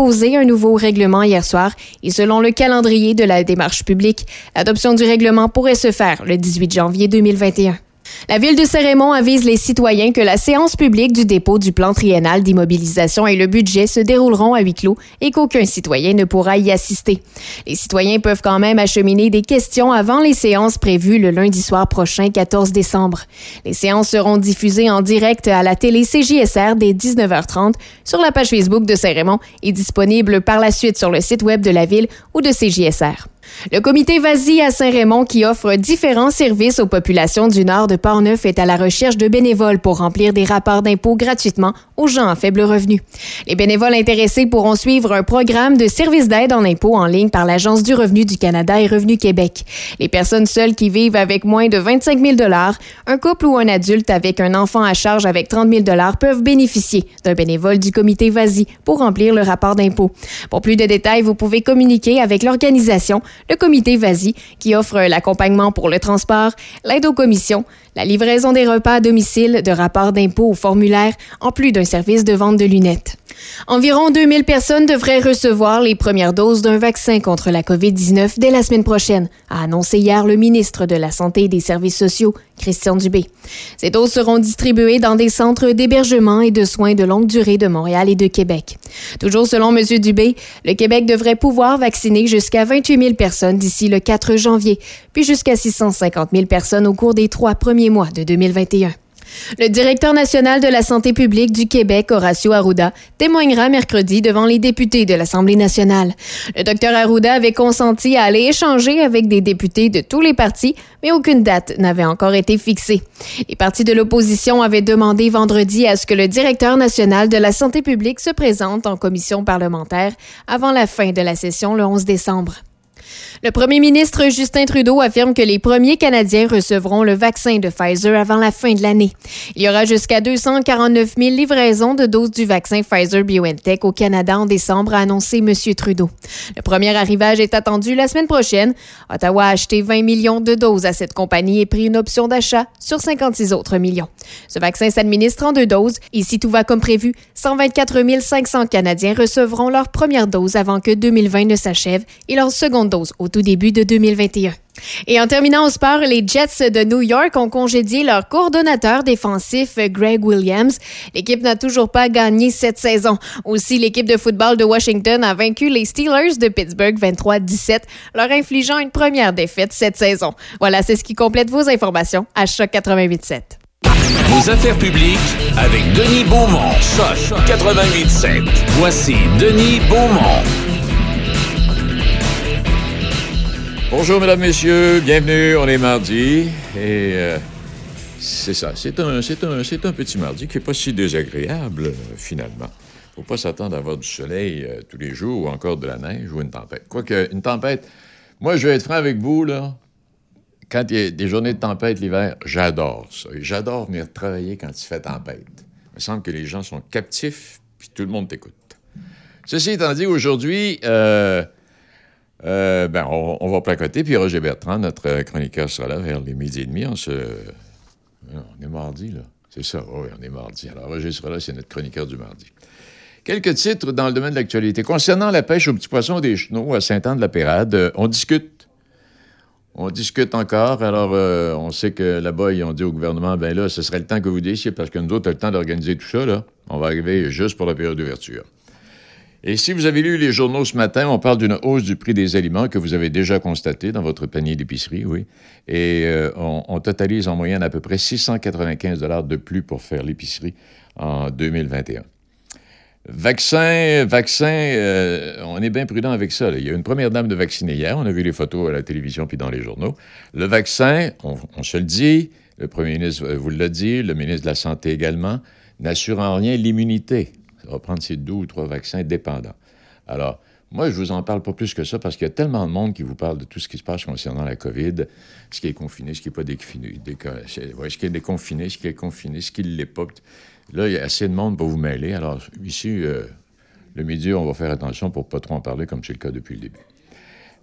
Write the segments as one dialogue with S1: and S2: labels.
S1: déposé un nouveau règlement hier soir et selon le calendrier de la démarche publique, l'adoption du règlement pourrait se faire le 18 janvier 2021. La ville de Saint-Raymond avise les citoyens que la séance publique du dépôt du plan triennal d'immobilisation et le budget se dérouleront à huis clos et qu'aucun citoyen ne pourra y assister. Les citoyens peuvent quand même acheminer des questions avant les séances prévues le lundi soir prochain, 14 décembre. Les séances seront diffusées en direct à la télé CJSR dès 19h30 sur la page Facebook de Saint-Raymond et disponibles par la suite sur le site web de la ville ou de CJSR. Le comité Vasi à Saint-Raymond, qui offre différents services aux populations du nord de Portneuf, est à la recherche de bénévoles pour remplir des rapports d'impôts gratuitement aux gens à faible revenu. Les bénévoles intéressés pourront suivre un programme de services d'aide en impôts en ligne par l'Agence du revenu du Canada et Revenu Québec. Les personnes seules qui vivent avec moins de 25 000 un couple ou un adulte avec un enfant à charge avec 30 000 peuvent bénéficier d'un bénévole du comité Vasi pour remplir le rapport d'impôt. Pour plus de détails, vous pouvez communiquer avec l'organisation le comité VASI, qui offre l'accompagnement pour le transport, l'aide aux commissions, la livraison des repas à domicile, de rapports d'impôts ou formulaires, en plus d'un service de vente de lunettes. Environ 2000 personnes devraient recevoir les premières doses d'un vaccin contre la COVID-19 dès la semaine prochaine, a annoncé hier le ministre de la Santé et des Services sociaux, Christian Dubé. Ces doses seront distribuées dans des centres d'hébergement et de soins de longue durée de Montréal et de Québec. Toujours selon M. Dubé, le Québec devrait pouvoir vacciner jusqu'à 28 000 personnes d'ici le 4 janvier, puis jusqu'à 650 000 personnes au cours des trois premiers mois de 2021. Le directeur national de la santé publique du Québec, Horacio Arruda, témoignera mercredi devant les députés de l'Assemblée nationale. Le docteur Arruda avait consenti à aller échanger avec des députés de tous les partis, mais aucune date n'avait encore été fixée. Les partis de l'opposition avaient demandé vendredi à ce que le directeur national de la santé publique se présente en commission parlementaire avant la fin de la session le 11 décembre. Le premier ministre Justin Trudeau affirme que les premiers Canadiens recevront le vaccin de Pfizer avant la fin de l'année. Il y aura jusqu'à 249 000 livraisons de doses du vaccin Pfizer-BioNTech au Canada en décembre, a annoncé M. Trudeau. Le premier arrivage est attendu la semaine prochaine. Ottawa a acheté 20 millions de doses à cette compagnie et pris une option d'achat sur 56 autres millions. Ce vaccin s'administre en deux doses et si tout va comme prévu, 124 500 Canadiens recevront leur première dose avant que 2020 ne s'achève et leur seconde dose au tout début de 2021. Et en terminant au sport, les Jets de New York ont congédié leur coordonnateur défensif Greg Williams. L'équipe n'a toujours pas gagné cette saison. Aussi, l'équipe de football de Washington a vaincu les Steelers de Pittsburgh 23-17, leur infligeant une première défaite cette saison. Voilà, c'est ce qui complète vos informations à Choc 88.7.
S2: Vos affaires publiques avec Denis Beaumont. Choc 88.7. Voici Denis Beaumont.
S3: Bonjour, mesdames, messieurs. Bienvenue. On est mardi. Et euh, c'est ça. C'est un, c'est, un, c'est un petit mardi qui n'est pas si désagréable, euh, finalement. faut pas s'attendre à avoir du soleil euh, tous les jours ou encore de la neige ou une tempête. Quoique, une tempête, moi, je vais être franc avec vous, là. Quand il y a des journées de tempête l'hiver, j'adore ça. Et j'adore venir travailler quand il fait tempête. Il me semble que les gens sont captifs, puis tout le monde t'écoute. Ceci étant dit, aujourd'hui, euh, ben, on, va placoter, puis Roger Bertrand, notre chroniqueur, sera là vers les midi et demi. On, se... on est mardi, là. C'est ça, oui, on est mardi. Alors, Roger sera là, c'est notre chroniqueur du mardi. Quelques titres dans le domaine de l'actualité. Concernant la pêche aux petits poissons des chenaux à Saint-Anne-de-la-Pérade, euh, on discute. On discute encore. Alors, euh, on sait que là-bas, ils ont dit au gouvernement, ben là, ce serait le temps que vous décidiez, parce que nous autres, on a le temps d'organiser tout ça, là. On va arriver juste pour la période d'ouverture. Et si vous avez lu les journaux ce matin, on parle d'une hausse du prix des aliments que vous avez déjà constaté dans votre panier d'épicerie, oui. Et euh, on, totalise en moyenne à peu près 695 de plus pour faire l'épicerie en 2021. Vaccin, vaccin, euh, on est bien prudent avec ça. Il y a une première dame de vacciner hier, on a vu les photos à la télévision puis dans les journaux. Le vaccin, on, on se le dit, le premier ministre vous l'a dit, le ministre de la Santé également, n'assure en rien l'immunité va prendre ces deux ou trois vaccins dépendants. Alors, moi, je vous en parle pas plus que ça parce qu'il y a tellement de monde qui vous parle de tout ce qui se passe concernant la COVID, ce qui est confiné, ce qui n'est pas déconfiné, ce qui est déconfiné, ce qui est confiné, ce qui ne l'est pas. Là, il y a assez de monde pour vous mêler. Alors, ici, euh, le midi, on va faire attention pour pas trop en parler comme c'est le cas depuis le début.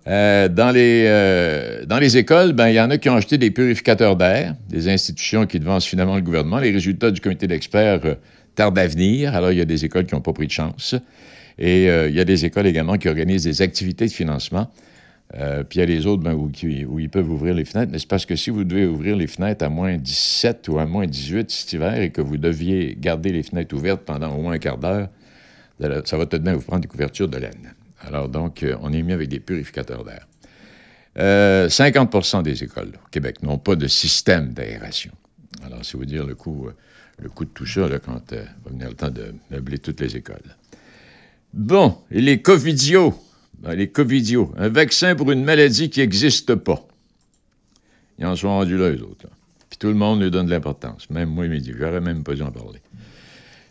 S3: Euh, dans, les, euh, dans les écoles, ben, il y en a qui ont acheté des purificateurs d'air, des institutions qui devancent finalement le gouvernement. Les résultats du comité d'experts tardent à venir. Alors, il y a des écoles qui n'ont pas pris de chance. Et euh, il y a des écoles également qui organisent des activités de financement. Euh, puis il y a les autres ben, où, ils peuvent ouvrir les fenêtres. Mais c'est parce que si vous devez ouvrir les fenêtres à moins 17 ou à moins 18 cet hiver et que vous deviez garder les fenêtres ouvertes pendant au moins un quart d'heure, ça va tout de même vous prendre des couvertures de laine. Alors donc, euh, on est mis avec des purificateurs d'air. 50% des écoles au Québec n'ont pas de système d'aération. Alors, c'est vous dire le coût, le coût de tout ça quand va venir le temps de meubler toutes les écoles. Bon, et les covidios, ben, les covidios, un vaccin pour une maladie qui n'existe pas. Ils en sont rendus là, eux autres. Puis tout le monde lui donne de l'importance. Même moi, dit, j'aurais même pas dû en parler.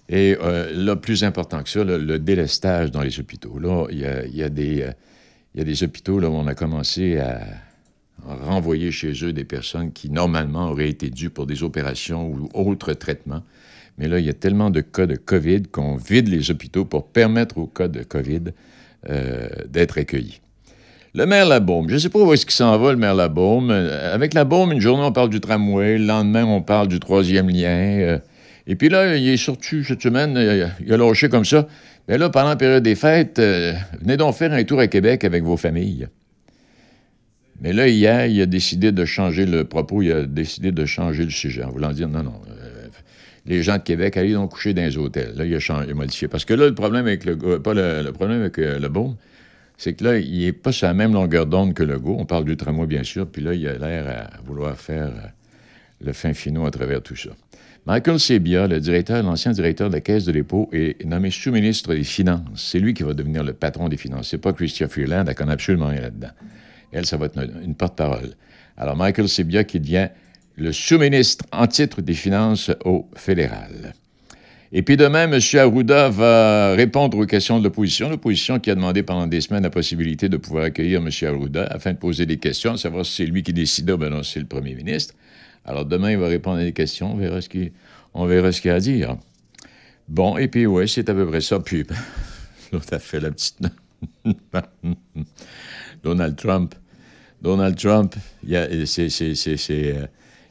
S3: Et euh, là, plus important que ça, le délestage dans les hôpitaux. Là, il y a, y a, des, euh, y a des hôpitaux là, où on a commencé à renvoyer chez eux des personnes qui, normalement, auraient été dues pour des opérations ou autres traitements. Mais là, il y a tellement de cas de COVID qu'on vide les hôpitaux pour permettre aux cas de COVID euh, d'être accueillis. Le maire Labaume, je ne sais pas où est-ce qu'il s'en va, le maire Labaume. Euh, avec Labaume, une journée, on parle du tramway, le lendemain, on parle du troisième lien. Euh, et puis là, il est sorti cette semaine, il a lâché comme ça. Mais là, pendant la période des fêtes, venez donc faire un tour à Québec avec vos familles. Mais là, hier, il a décidé de changer le propos, il a décidé de changer le sujet en voulant dire non, non, les gens de Québec, allez donc coucher dans les hôtels. Là, il a, modifié. Parce que là, le problème avec le pas le, problème avec euh, le c'est que là, il n'est pas sur la même longueur d'onde que le go. On parle du tramway, bien sûr, puis là, il a l'air à vouloir faire euh, le fin finot à travers tout ça. Michael Sebia, le directeur, l'ancien directeur de la Caisse de dépôt, est nommé sous-ministre des Finances. C'est lui qui va devenir le patron des finances. C'est pas Christian Freeland, elle connaît absolument rien là-dedans. Elle, ça va être une porte-parole. Alors, Michael Sebia qui devient le sous-ministre en titre des Finances au fédéral. Et puis demain, M. Arruda va répondre aux questions de l'opposition, l'opposition qui a demandé pendant des semaines la possibilité de pouvoir accueillir M. Arruda afin de poser des questions, savoir si c'est lui qui décide ou non, c'est le premier ministre. Alors demain, il va répondre à des questions, on verra ce qu'il, on a à dire. Bon, et puis oui, c'est à peu près ça. Puis l'autre a fait la petite... Donald Trump. Donald Trump, c'est, euh,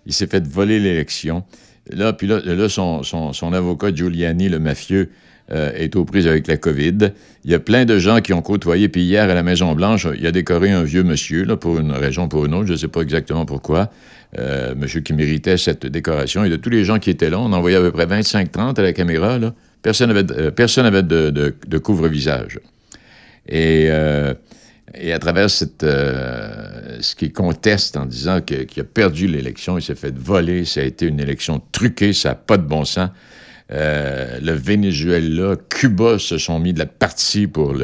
S3: il s'est fait voler l'élection. Là, puis là, son, son, avocat Giuliani, le mafieux, euh, est aux prises avec la COVID. Il y a plein de gens qui ont côtoyé. Puis hier, à la Maison-Blanche, il a décoré un vieux monsieur, là, pour une raison ou pour une autre, je ne sais pas exactement pourquoi. Euh, monsieur qui méritait cette décoration. Et de tous les gens qui étaient là, on envoyait à peu près 25-30 à la caméra. Là. Personne n'avait avait de, de, couvre-visage. Et et à travers euh, ce qu'il conteste en disant qu'il a perdu l'élection, il s'est fait voler, ça a été une élection truquée, ça n'a pas de bon sens. Euh, le Venezuela, Cuba se sont mis de la partie pour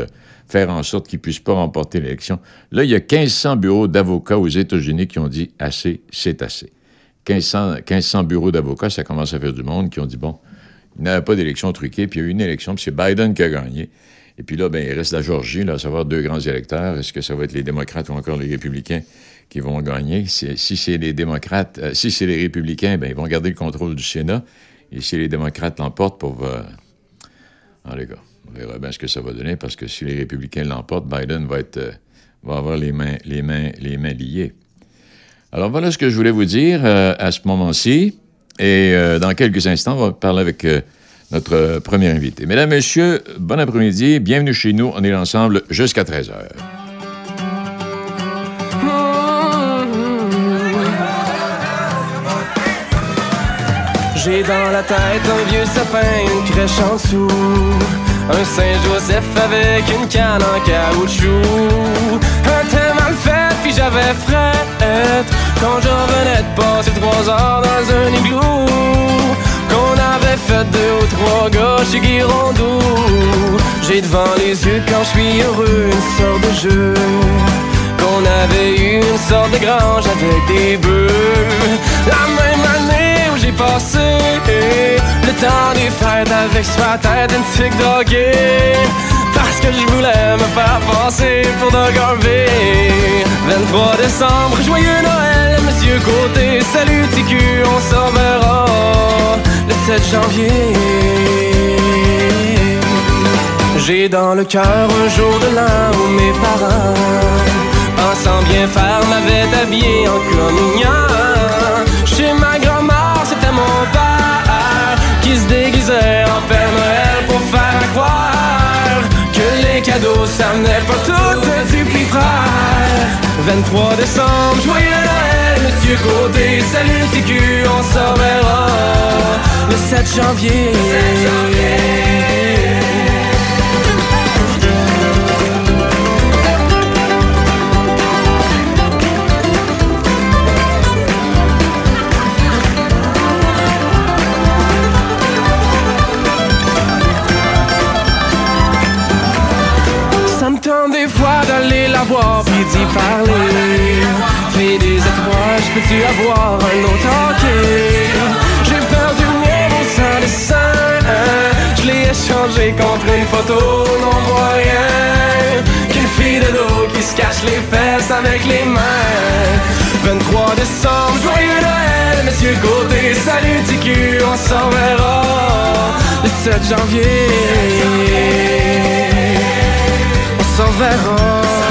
S3: faire en sorte qu'il ne puisse pas remporter l'élection. Là, il y a 1500 bureaux d'avocats aux États-Unis qui ont dit assez, c'est assez. 1500, 1500 bureaux d'avocats, ça commence à faire du monde, qui ont dit bon, il n'y avait pas d'élection truquée, puis il y a eu une élection, puis c'est Biden qui a gagné. Et puis là, ben, il reste la Georgie, là, à savoir deux grands électeurs. Est-ce que ça va être les démocrates ou encore les républicains qui vont gagner? Si, c'est les démocrates, euh, si c'est les républicains, ben, ils vont garder le contrôle du Sénat. Et si les démocrates l'emportent pour... Ah, les gars, on verra bien ce que ça va donner, parce que si les républicains l'emportent, Biden va, être, euh, va avoir les mains, les, mains, les mains liées. Alors voilà ce que je voulais vous dire euh, à ce moment-ci. Et dans quelques instants, on va parler avec notre premier invité. Mesdames, Messieurs, bon après-midi. Bienvenue chez nous. On est ensemble jusqu'à 13 h.
S4: J'ai dans la tête un vieux sapin, une crèche en dessous. Un Saint-Joseph avec une canne en caoutchouc. Un thème mal fait, puis j'avais fret. Quand je revenais de passer trois heures dans un igloo deux ou trois chez Guirondou. J'ai devant les yeux quand je suis heureux une sorte de jeu. Qu'on avait eu une sorte de grange avec des bœufs. La même année où j'ai passé le temps des fêtes avec sur tête une tic. Parce que je voulais me faire passer pour Doug Harvey 23 décembre, joyeux Noël, monsieur Côté Salut TQ, on s'en verra 7 janvier. J'ai dans le cœur un jour de l'an où mes parents Pensant bien faire m'avaient habillé en communion Chez ma grand-mère c'était mon père Qui se déguisait en Père Noël pour faire croire que ça venait pas tout du frère 23 décembre, joyeux Noël, Monsieur Côté, salut TQ, on s'en verra le 7 janvier. Le 7 janvier. Puis d'y parler. Fais des étoiles, peux-tu avoir un autre hockey? J'ai perdu mon sein. Je l'ai échangé contre une photo, n'en voit rien. Qu'une fille de l'eau qui se cache les fesses avec les mains. 23 décembre, joyeux Noël, Monsieur Côté, salut TQ, on s'en verra le 7 janvier s'en verra.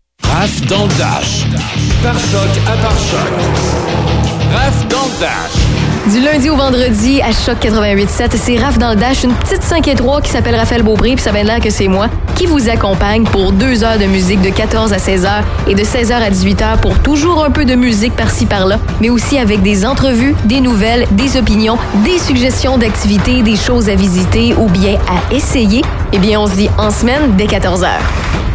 S2: Raf dans Dash. Par choc à par choc. Raf dans Dash.
S1: Du lundi au vendredi à Choc 88.7, c'est Raph dans le Dash, une petite 5 et 3 qui s'appelle Raphaël Beaubré, puis ça vient là que c'est moi, qui vous accompagne pour deux heures de musique de 14 à 16 heures et de 16 heures à 18 heures pour toujours un peu de musique par-ci par-là, mais aussi avec des entrevues, des nouvelles, des opinions, des suggestions d'activités, des choses à visiter ou bien à essayer. Eh bien, on se dit en semaine dès 14 heures.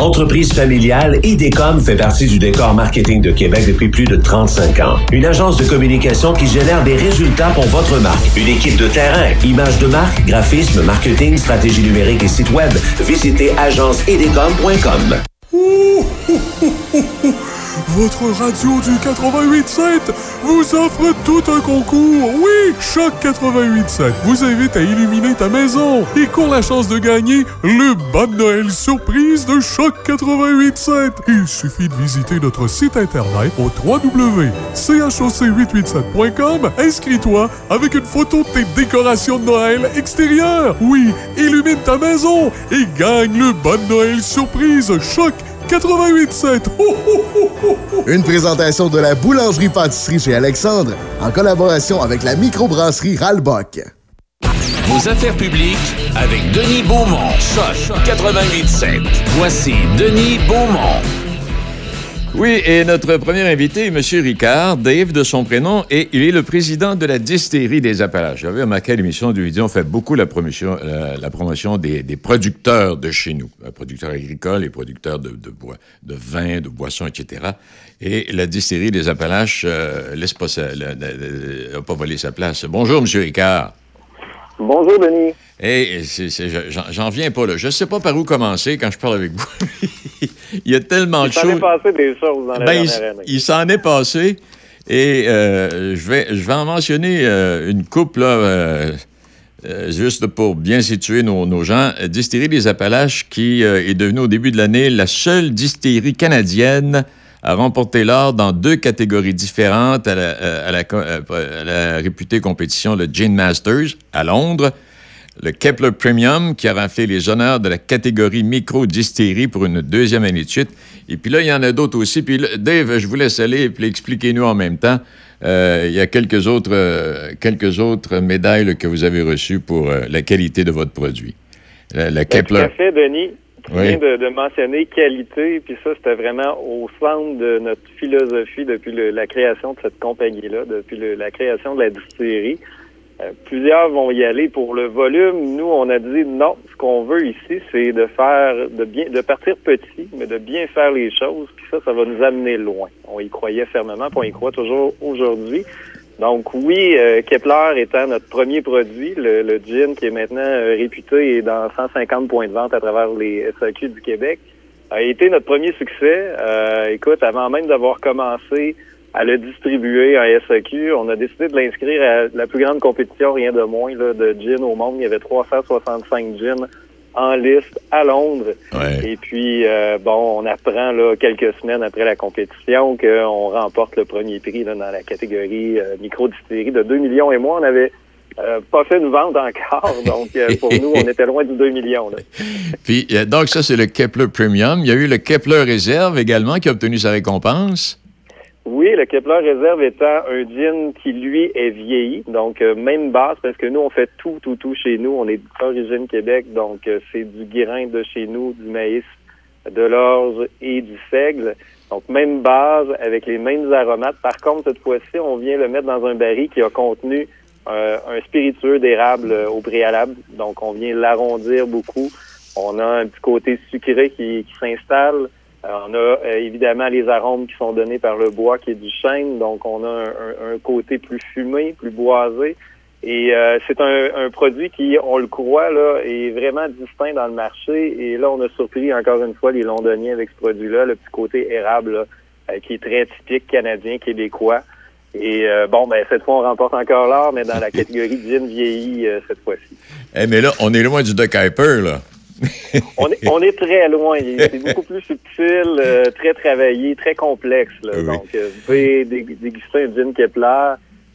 S5: Entreprise familiale, IDECOM fait partie du décor marketing de Québec depuis plus de 35 ans. Une agence de communication qui génère des résultats pour votre marque. Une équipe de terrain, images de marque, graphisme, marketing, stratégie numérique et site web. Visitez agenceidecom.com.
S6: Votre radio du 88.7 vous offre tout un concours. Oui, Choc 88.7 vous invite à illuminer ta maison et court la chance de gagner le bas de Noël surprise de Choc 88.7. Il suffit de visiter notre site internet au www.choc887.com. Inscris-toi avec une photo de tes décorations de Noël extérieures. Oui, illumine ta maison et gagne le bas de Noël surprise Choc 88.7.
S7: Une présentation de la boulangerie-pâtisserie chez Alexandre en collaboration avec la microbrasserie Ralbock.
S2: Vos affaires publiques avec Denis Beaumont, Choc 88.7. Voici Denis Beaumont.
S3: Oui, et notre premier invité est M. Ricard, Dave de son prénom, et il est le président de la distillerie des Appalaches. J'avais remarqué à l'émission du vidéo, on fait beaucoup la promotion, la, promotion des, producteurs de chez nous, les producteurs agricoles, les producteurs de, bois, de vin, de boissons, etc. Et la distillerie des Appalaches euh, laisse pas, n'a pas volé sa place. Bonjour, M. Ricard.
S8: Bonjour, Denis.
S3: Hey, j'en viens pas là. Je sais pas par où commencer quand je parle avec vous. il y a tellement de choses. Il
S8: s'en est passé des choses dans la ben,
S3: Il, s'en est passé. Et euh, je, vais, je vais en mentionner euh, une coupe, là, euh, juste pour bien situer nos, nos, gens. Distillerie des Appalaches, qui est devenue au début de l'année la seule distillerie canadienne à remporter l'or dans deux catégories différentes à la, à la, à la réputée compétition, le Gin Masters, à Londres le Kepler Premium qui a raflé les honneurs de la catégorie micro-distillerie pour une deuxième année de suite. Et puis là, il y en a d'autres aussi. Puis Dave, je vous laisse aller et puis expliquez-nous en même temps. Euh, il y a quelques autres, euh, quelques autres médailles que vous avez reçues pour euh, la qualité de votre produit.
S8: La, Kepler. Tout à fait, Denis. Viens de, mentionner qualité, puis ça, c'était vraiment au centre de notre philosophie depuis la création de cette compagnie-là, depuis la création de la distillerie. Euh, plusieurs vont y aller pour le volume. Nous, on a dit non. Ce qu'on veut ici, c'est de faire, de bien, de partir petit, mais de bien faire les choses. Puis ça, ça va nous amener loin. On y croyait fermement, puis on y croit toujours aujourd'hui. Donc oui, euh, Kepler étant notre premier produit, le, le, gin qui est maintenant euh, réputé et dans 150 points de vente à travers les SAQ du Québec, a été notre premier succès. Euh, écoute, avant même d'avoir commencé à le distribuer en SAQ, on a décidé de l'inscrire à la plus grande compétition, rien de moins, là, de gin au monde. Il y avait 365 gins en liste à Londres. Et puis, euh, bon, on apprend là, quelques semaines après la compétition qu'on remporte le premier prix là, dans la catégorie euh, micro-distillerie de 2 millions. Et moi, on avait euh, pas fait une vente encore. Donc, pour nous, on était loin du 2 millions. Là.
S3: Puis, donc, ça, c'est le Kepler Premium. Il y a eu le Kepler Réserve également qui a obtenu sa récompense.
S8: Oui, le Kepler Réserve étant un gin qui, lui, est vieilli. Donc, euh, même base, parce que nous, on fait tout, tout, tout chez nous. On est d'origine Québec, donc euh, c'est du grain de chez nous, du maïs, de l'orge et du seigle. Donc, même base, avec les mêmes aromates. Par contre, cette fois-ci, on vient le mettre dans un baril qui a contenu euh, un spiritueux d'érable au préalable. Donc, on vient l'arrondir beaucoup. On a un petit côté sucré qui, qui s'installe. Euh, on a euh, évidemment les arômes qui sont donnés par le bois qui est du chêne, donc on a un, côté plus fumé, plus boisé. Et euh, c'est un, produit qui, on le croit, là, est vraiment distinct dans le marché. Et là, on a surpris encore une fois les Londoniens avec ce produit-là, le petit côté érable qui est très typique canadien, québécois. Et bon, ben cette fois, on remporte encore l'or, mais dans la catégorie gin vieilli cette fois-ci.
S3: Eh, mais là, on est loin du Duck Hyper, là.
S8: on, est, on est très loin. C'est beaucoup plus subtil, euh, très travaillé, très complexe. Donc, euh, vous pouvez déguster un gin Kepler,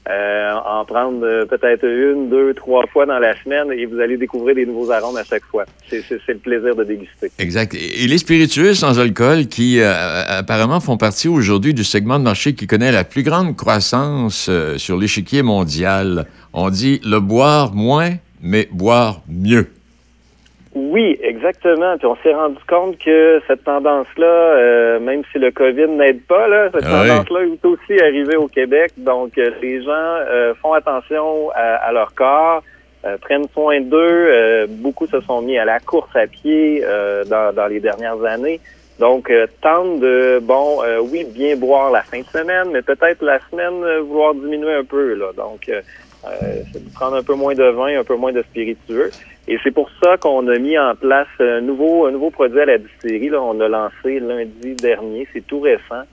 S8: euh, en prendre peut-être une, deux, trois fois dans la semaine et vous allez découvrir des nouveaux arômes à chaque fois. C'est le plaisir de déguster.
S3: Exact. Et les spiritueux sans alcool qui apparemment font partie aujourd'hui du segment de marché qui connaît la plus grande croissance sur l'échiquier mondial. On dit le boire moins, mais boire mieux.
S8: Oui, exactement. Puis on s'est rendu compte que cette tendance-là, euh, même si le COVID n'aide pas, là, cette ah tendance-là est aussi arrivée au Québec. Donc, euh, les gens euh, font attention à, leur corps, prennent soin d'eux. beaucoup se sont mis à la course à pied dans, dans, les dernières années. Donc, tentent de, bon, oui, bien boire la fin de semaine, mais peut-être la semaine vouloir diminuer un peu. Là. Donc, prendre un peu moins de vin, un peu moins de spiritueux. Et c'est pour ça qu'on a mis en place un nouveau, un nouveau produit à la distillerie. Là, on a lancé lundi dernier, c'est tout récent,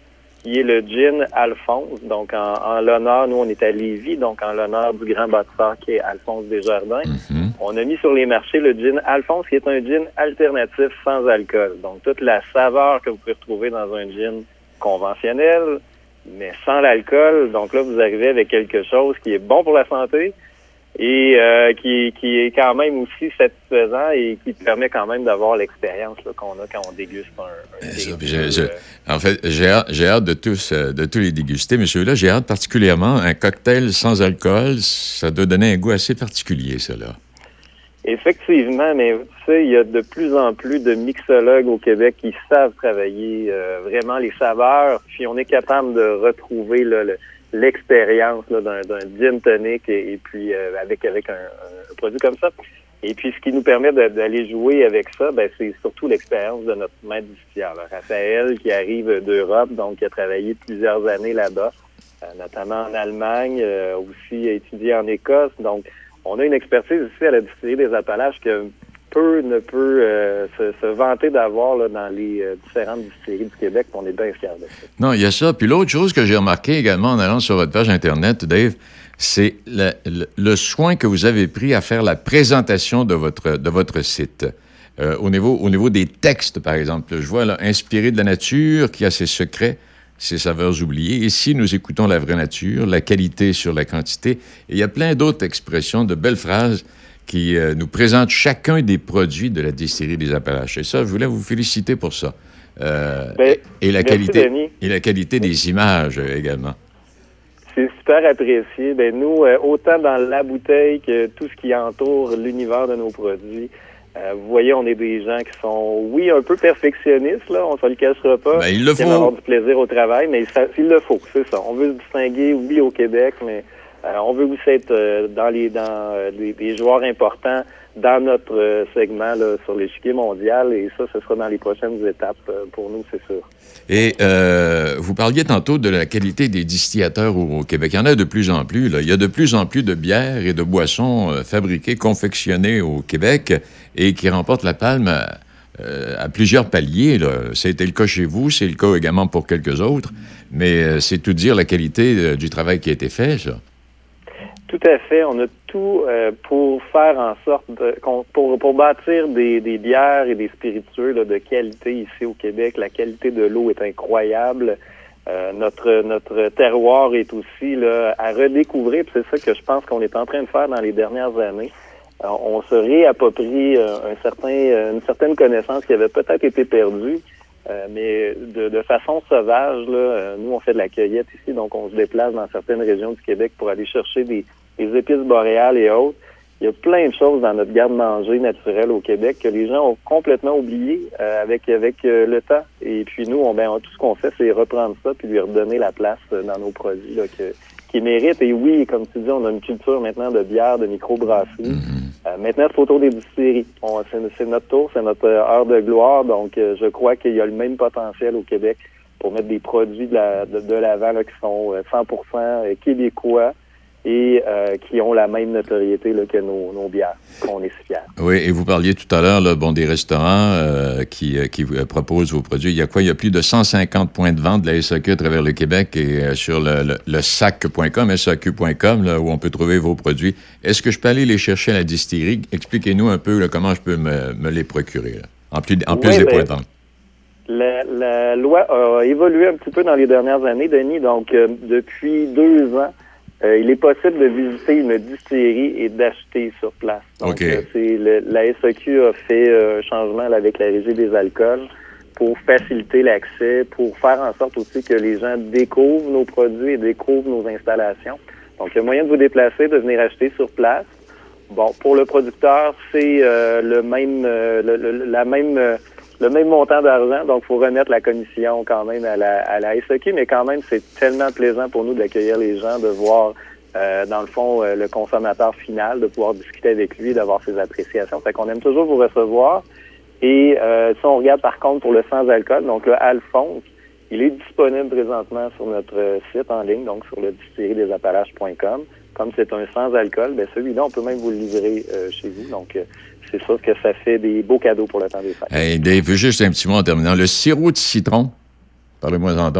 S8: qui est le gin Alphonse. Donc, en, l'honneur, nous, on est à Lévis, donc en l'honneur du grand bâtisseur qui est Alphonse Desjardins. Mm On a mis sur les marchés le gin Alphonse, qui est un gin alternatif sans alcool. Donc, toute la saveur que vous pouvez retrouver dans un gin conventionnel, mais sans l'alcool. Donc là, vous arrivez avec quelque chose qui est bon pour la santé, et euh, qui, qui, est quand même aussi satisfaisant et qui permet quand même d'avoir l'expérience qu'on a quand on déguste un,
S3: euh, En fait, j'ai hâte, de tous, euh, de tous les déguster, mais celui-là, j'ai hâte particulièrement. Un cocktail sans alcool, ça doit donner un goût assez particulier, cela.
S8: Effectivement, mais tu sais, il y a de plus en plus de mixologues au Québec qui savent travailler vraiment les saveurs, puis on est capable de retrouver le l'expérience d'un gin tonic et, puis euh, avec avec un, produit comme ça. Et puis ce qui nous permet d'aller jouer avec ça, ben, c'est surtout l'expérience de notre maître distilleur, Raphaël, qui arrive d'Europe, donc qui a travaillé plusieurs années là-bas, euh, notamment en Allemagne, euh, aussi étudié en Écosse. Donc, on a une expertise ici à la distillerie des Appalaches que ne peut euh, se, vanter d'avoir dans les euh, différentes distilleries du Québec. On est bien fiers de ça.
S3: Non, il y a ça. Puis l'autre chose que j'ai remarqué également en allant sur votre page Internet, Dave, c'est le, soin que vous avez pris à faire la présentation de votre, de votre site. Euh, au, niveau, au niveau des textes, par exemple. Je vois là, inspiré de la nature, qui a ses secrets, ses saveurs oubliées. Ici, nous écoutons la vraie nature, la qualité sur la quantité. Et il y a plein d'autres expressions, de belles phrases qui euh, nous présente chacun des produits de la distillerie des Appalaches. Et ça, je voulais vous féliciter pour ça. Euh, ben, et, la qualité, et la qualité des images euh, également.
S8: C'est super apprécié. Ben, nous, autant dans la bouteille que tout ce qui entoure l'univers de nos produits, vous voyez, on est des gens qui sont, oui, un peu perfectionnistes, là, on ne se le cachera pas.
S3: Ben, il le faut.
S8: avoir du plaisir au travail, mais il le faut, c'est ça. On veut se distinguer, oui, au Québec, mais on veut aussi être dans les dans des joueurs importants dans notre segment là, sur l'échiquier mondial et ça, ce sera dans les prochaines étapes pour nous, c'est sûr.
S3: Et euh, vous parliez tantôt de la qualité des distillateurs au, Québec. Il y en a de plus en plus. Là. Il y a de plus en plus de bières et de boissons euh, fabriquées, confectionnées au Québec et qui remportent la palme à, euh, plusieurs paliers. C'était le cas chez vous, c'est le cas également pour quelques autres. Mais c'est tout dire la qualité du travail qui a été fait.
S8: Tout à fait. On a tout euh, pour faire en sorte de, pour, pour bâtir des, des bières et des spiritueux de qualité ici au Québec. La qualité de l'eau est incroyable. Euh, notre notre terroir est aussi là, à redécouvrir. C'est ça que je pense qu'on est en train de faire dans les dernières années. Euh, on se réapproprie un certain une certaine connaissance qui avait peut-être été perdue. Euh, mais de, de, façon sauvage, là, euh, nous, on fait de la cueillette ici, donc on se déplace dans certaines régions du Québec pour aller chercher des, des épices boréales et autres. Il y a plein de choses dans notre garde-manger naturelle au Québec que les gens ont complètement oublié euh, avec avec le temps. Et puis nous, on, ben, tout ce qu'on fait, c'est reprendre ça puis lui redonner la place dans nos produits là, que, qui méritent. Et oui, comme tu dis, on a une culture maintenant de bière, de microbrasserie. Mm-hmm. Euh, maintenant, c'est au tour des distilleries. C'est notre tour, c'est notre euh, heure de gloire. Donc, euh, je crois qu'il y a le même potentiel au Québec pour mettre des produits de l'avant de, qui sont 100% québécois, et euh, qui ont la même notoriété là, que nos, nos bières, qu'on est si fiers.
S3: Oui, et vous parliez tout à l'heure bon, des restaurants euh, qui, euh, qui proposent vos produits. Il y a quoi? Il y a plus de 150 points de vente de la SAQ à travers le Québec et sur le, le, sac.com, SAQ.com, là, où on peut trouver vos produits. Est-ce que je peux aller les chercher à la distillerie? Expliquez-nous un peu comment je peux me, me les procurer, en plus, en plus des ben, points de vente.
S8: La, la, loi a évolué un petit peu dans les dernières années, Denis. Donc, depuis deux ans, euh, il est possible de visiter une distillerie et d'acheter sur place. Donc, euh, c'est la SAQ a fait euh, un changement avec la régie des alcools pour faciliter l'accès, pour faire en sorte aussi que les gens découvrent nos produits et découvrent nos installations. Donc, il y a moyen de vous déplacer, de venir acheter sur place. Bon, pour le producteur, c'est le même, la même le même montant d'argent, donc il faut remettre la commission quand même à la, à la SEQ, mais quand même, c'est tellement plaisant pour nous d'accueillir les gens, de voir, euh, dans le fond, euh, le consommateur final, de pouvoir discuter avec lui, d'avoir ses appréciations. Fait qu'on aime toujours vous recevoir. Et euh, si on regarde par contre pour le sans-alcool, donc le Alphonse, il est disponible présentement sur notre site en ligne, donc sur le distillerie-des-appalaches.com. Comme c'est un sans-alcool, ben celui-là, on peut même vous le livrer chez vous. Donc, c'est sûr que ça fait des beaux cadeaux pour le temps des fêtes. Hey
S3: Dave, juste un petit mot en terminant. Le sirop de citron, parlez-moi en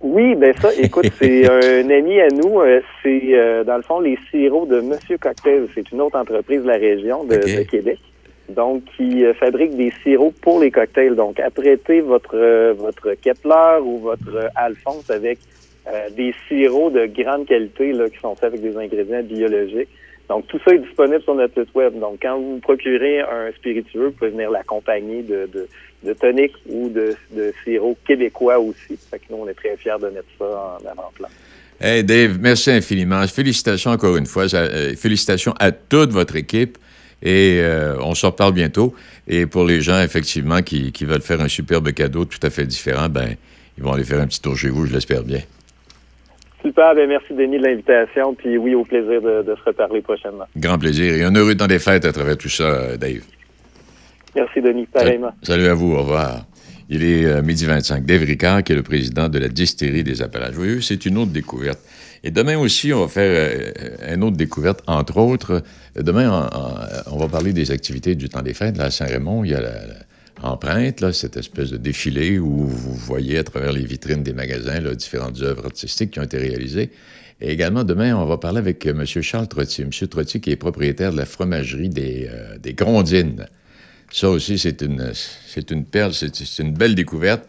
S8: Oui, ben ça, écoute, c'est un ami à nous. Euh, c'est, euh, dans le fond, les sirops de Monsieur Cocktail. C'est une autre entreprise de la région de, Québec. Donc, qui euh, fabrique des sirops pour les cocktails. Donc, apprêtez votre votre Kepler ou votre Alphonse avec des sirops de grande qualité qui sont faits avec des ingrédients biologiques. Donc, tout ça est disponible sur notre site web. Donc, quand vous procurez un spiritueux, vous pouvez venir l'accompagner de, de, de tonic ou de, de sirop québécois aussi. Fait que nous, on est très fiers de mettre ça en avant-plan.
S3: Hey Dave, merci infiniment. Félicitations encore une fois. Euh, félicitations à toute votre équipe. Et euh, on se reparle bientôt. Et pour les gens, effectivement, qui, qui veulent faire un superbe cadeau tout à fait différent, ben, ils vont aller faire un petit tour chez vous, je l'espère bien.
S8: Super, bien merci Denis de l'invitation, puis oui, au plaisir de, se reparler prochainement.
S3: Grand plaisir et un heureux temps des fêtes à travers tout ça, Dave.
S8: Merci Denis, pareillement.
S3: Salut à vous, au revoir. Il est euh, midi 25. Dave Ricard, qui est le président de la distillerie des Appalaches. Vous voyez, c'est une autre découverte. Et demain aussi, on va faire euh, une autre découverte, entre autres. Demain, on, va parler des activités du temps des fêtes. Là, à Saint-Raymond, il y a la empreinte, cette espèce de défilé où vous voyez à travers les vitrines des magasins différentes œuvres artistiques qui ont été réalisées. Et également, demain, on va parler avec euh, M. Charles Trottier. M. Trottier qui est propriétaire de la fromagerie des, euh, des Grondines. Ça aussi, c'est une, c'est une perle, c'est, une belle découverte.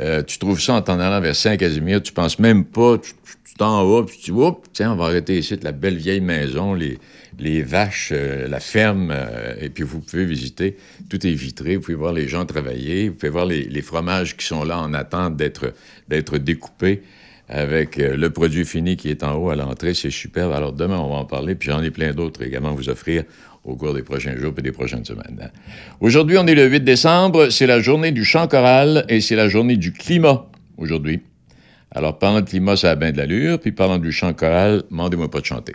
S3: Euh, tu trouves ça en t'en allant vers Saint-Casimir, tu penses même pas, tu t'en vas, puis tu dis, tiens, on va arrêter ici, la belle vieille maison, les, les vaches, euh, la ferme, euh, et puis vous pouvez visiter. Tout est vitré, vous pouvez voir les gens travailler, vous pouvez voir les, fromages qui sont là en attente d'être, d'être découpés avec euh, le produit fini qui est en haut à l'entrée. C'est superbe. Alors demain, on va en parler, puis j'en ai plein d'autres également à vous offrir au cours des prochains jours et des prochaines semaines. Aujourd'hui, on est le 8 décembre, c'est la journée du chant choral et c'est la journée du climat aujourd'hui. Alors, parlant de climat, ça a bien de l'allure, puis parlant du chant choral, demandez-moi pas de chanter.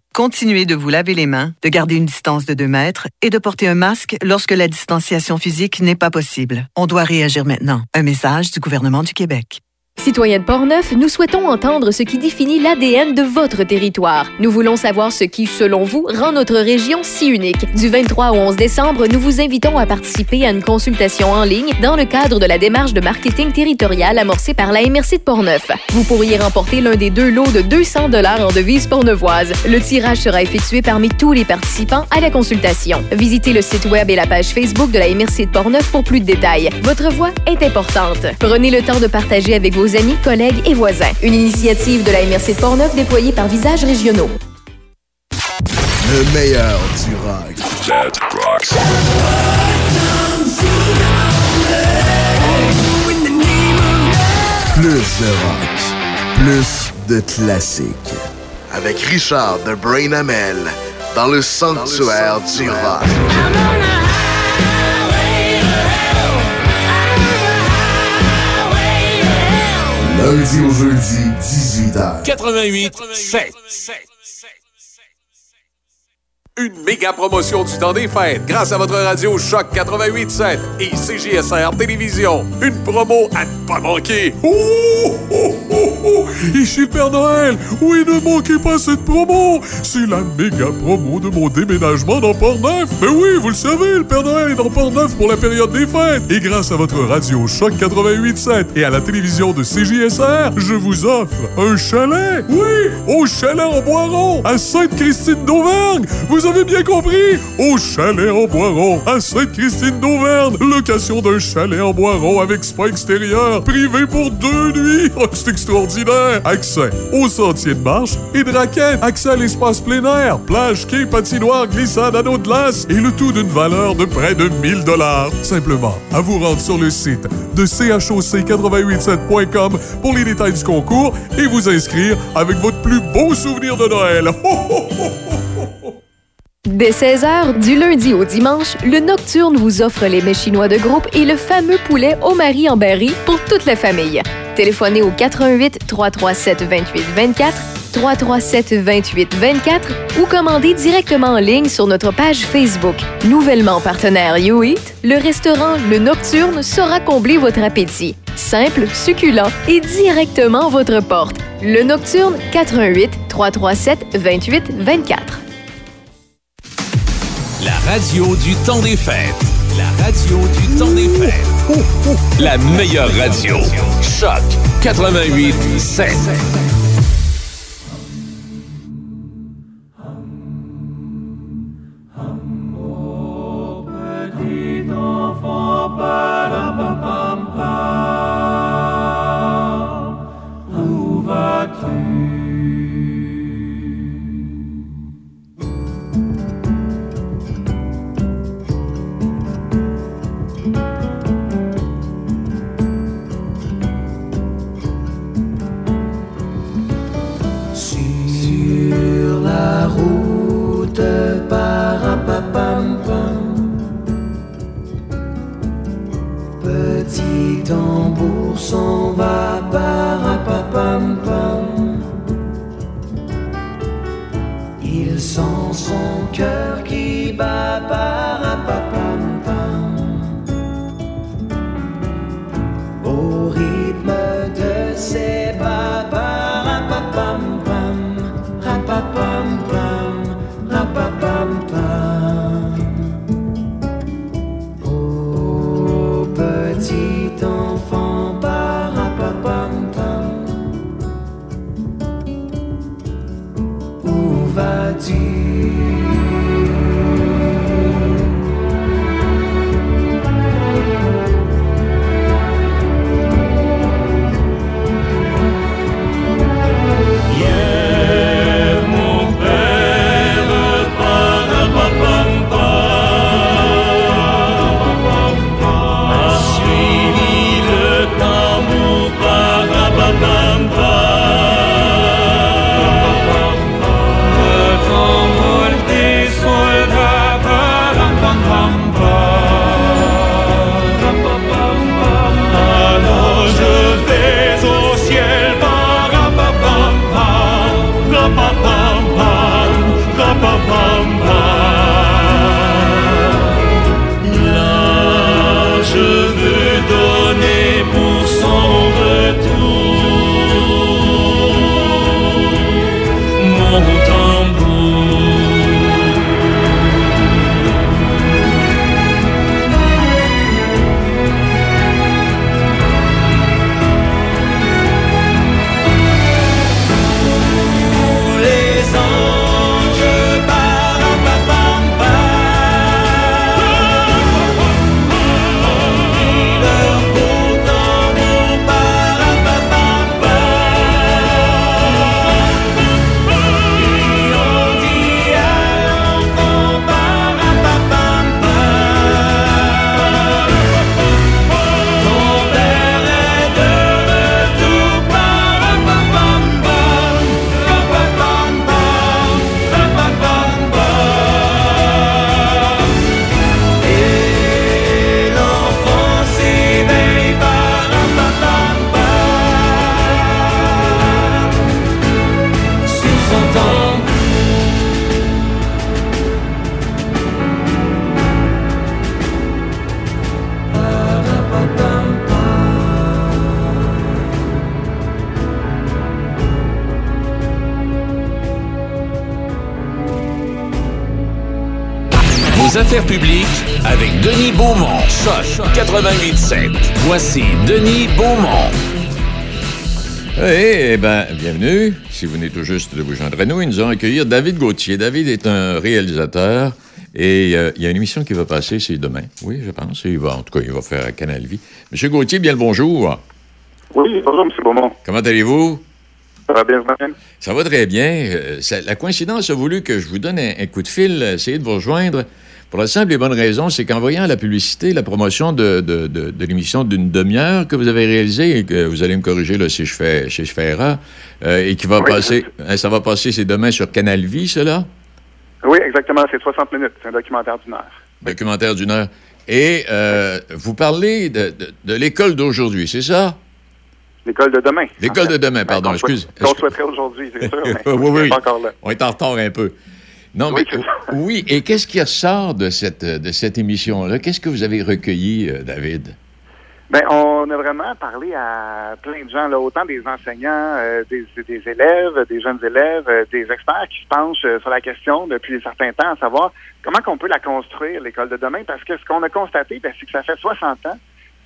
S9: Continuez de vous laver les mains, de garder une distance de 2 mètres et de porter un masque lorsque la distanciation physique n'est pas possible. On doit réagir maintenant. Un message du gouvernement du Québec.
S10: Citoyens de Portneuf, nous souhaitons entendre ce qui définit l'ADN de votre territoire. Nous voulons savoir ce qui, selon vous, rend notre région si unique. Du 23 au 11 décembre, nous vous invitons à participer à une consultation en ligne dans le cadre de la démarche de marketing territorial amorcée par la MRC de Portneuf. Vous pourriez remporter l'un des deux lots de 200 dollars en devises portneuvoises. Le tirage sera effectué parmi tous les participants à la consultation. Visitez le site web et la page Facebook de la MRC de Portneuf pour plus de détails. Votre voix est importante. Prenez le temps de partager avec vos amis, collègues et voisins. Une initiative de la MRC de Portneuf déployée par Visages Régionaux.
S7: Le meilleur du rock. Plus de rock. Plus de classiques. Avec Richard de Brain Amel dans le sanctuaire du rock. Lundi au jeudi, 18h.
S2: 88 7. Une méga promotion du temps des fêtes grâce à votre radio Choc 88.7 et CGSR Télévision. Une promo à ne pas manquer.
S6: Oh, oh, oh! Ici Père Noël! Oui, ne manquez pas cette promo! C'est la méga promo de mon déménagement dans Port-Neuf! Mais oui, vous le savez, le Père Noël est dans Port-Neuf pour la période des fêtes! Et grâce à votre radio Choc 88.7 et à la télévision de CJSR, je vous offre un chalet! Oui! Au chalet en Boiron, à Sainte-Christine d'Auvergne! Vous avez bien compris! Au chalet en Boiron, à Sainte-Christine d'Auvergne! Location d'un chalet en Boiron avec spa extérieur, privé pour deux nuits! Oh, c'est Accès aux sentiers de marche et de raquettes. Accès à l'espace plein air, plage, quai, patinoire, glissade, anneau de glace et le tout d'une valeur de près de 1000 dollars. Simplement, à vous rendre sur le site de choc887.com pour les détails du concours et vous inscrire avec votre plus beau souvenir de Noël.
S10: Dès 16h, du lundi au dimanche, le Nocturne vous offre les mets chinois de groupe et le fameux poulet au mari en berry pour toute la famille. Téléphonez au 88 337 28 24 337 28 24 ou commandez directement en ligne sur notre page Facebook. Nouvellement partenaire YouEat, le restaurant Le Nocturne saura combler votre appétit. Simple, succulent et directement à votre porte. Le Nocturne 88 337 28 24.
S2: La radio du temps des fêtes. La radio du temps des fêtes. La meilleure radio. Choc 88 7. Affaires publiques avec Denis Beaumont. Choc 88.7. Voici Denis Beaumont.
S3: Eh ben, bienvenue. Si vous venez tout juste de vous joindre à nous, nous allons accueillir David Gauthier. David est un réalisateur et euh, il y a une émission qui va passer, c'est demain. Oui, je pense. Il va, en tout cas, il va faire Canal Vie. Monsieur Gauthier, bien le bonjour.
S11: Oui, bonjour, M. Beaumont.
S3: Comment allez-vous?
S11: Ça va bien?
S3: Ça va très bien. Euh, ça- la coïncidence a voulu que je vous donne un, un coup de fil, euh, essayer de vous rejoindre. Pour la simple et bonne raison, c'est qu'en voyant la publicité, la promotion de, de- de- de l'émission d'une demi-heure que vous avez réalisée, et que vous allez me corriger là, si je fais, si je fais erreur, euh, et qui va
S11: Oui,
S3: passer, hein, ça va passer, c'est demain sur Canal Vie, cela?
S11: Oui, exactement, c'est 60 minutes. C'est un documentaire d'une heure.
S3: Documentaire d'une heure. Et euh, vous parlez de, l'école d'aujourd'hui, c'est ça?
S11: L'école de demain.
S3: L'école de demain, pardon,
S11: qu'on
S3: excuse.
S11: souhaite- Qu'on souhaiterait aujourd'hui, c'est sûr, mais
S3: oui,
S11: on
S3: oui.
S11: pas encore là.
S3: On est en retard un peu. Non, mais oui, et qu'est-ce qui ressort de cette, de cette émission-là? Qu'est-ce que vous avez recueilli, euh, David?
S11: Ben, on a vraiment parlé à plein de gens, là, autant des enseignants, euh, des, des élèves, des jeunes élèves, euh, des experts qui se penchent euh, sur la question depuis un certain temps, à savoir comment qu'on peut la construire, l'école de demain, parce que ce qu'on a constaté, ben, c'est que ça fait 60 ans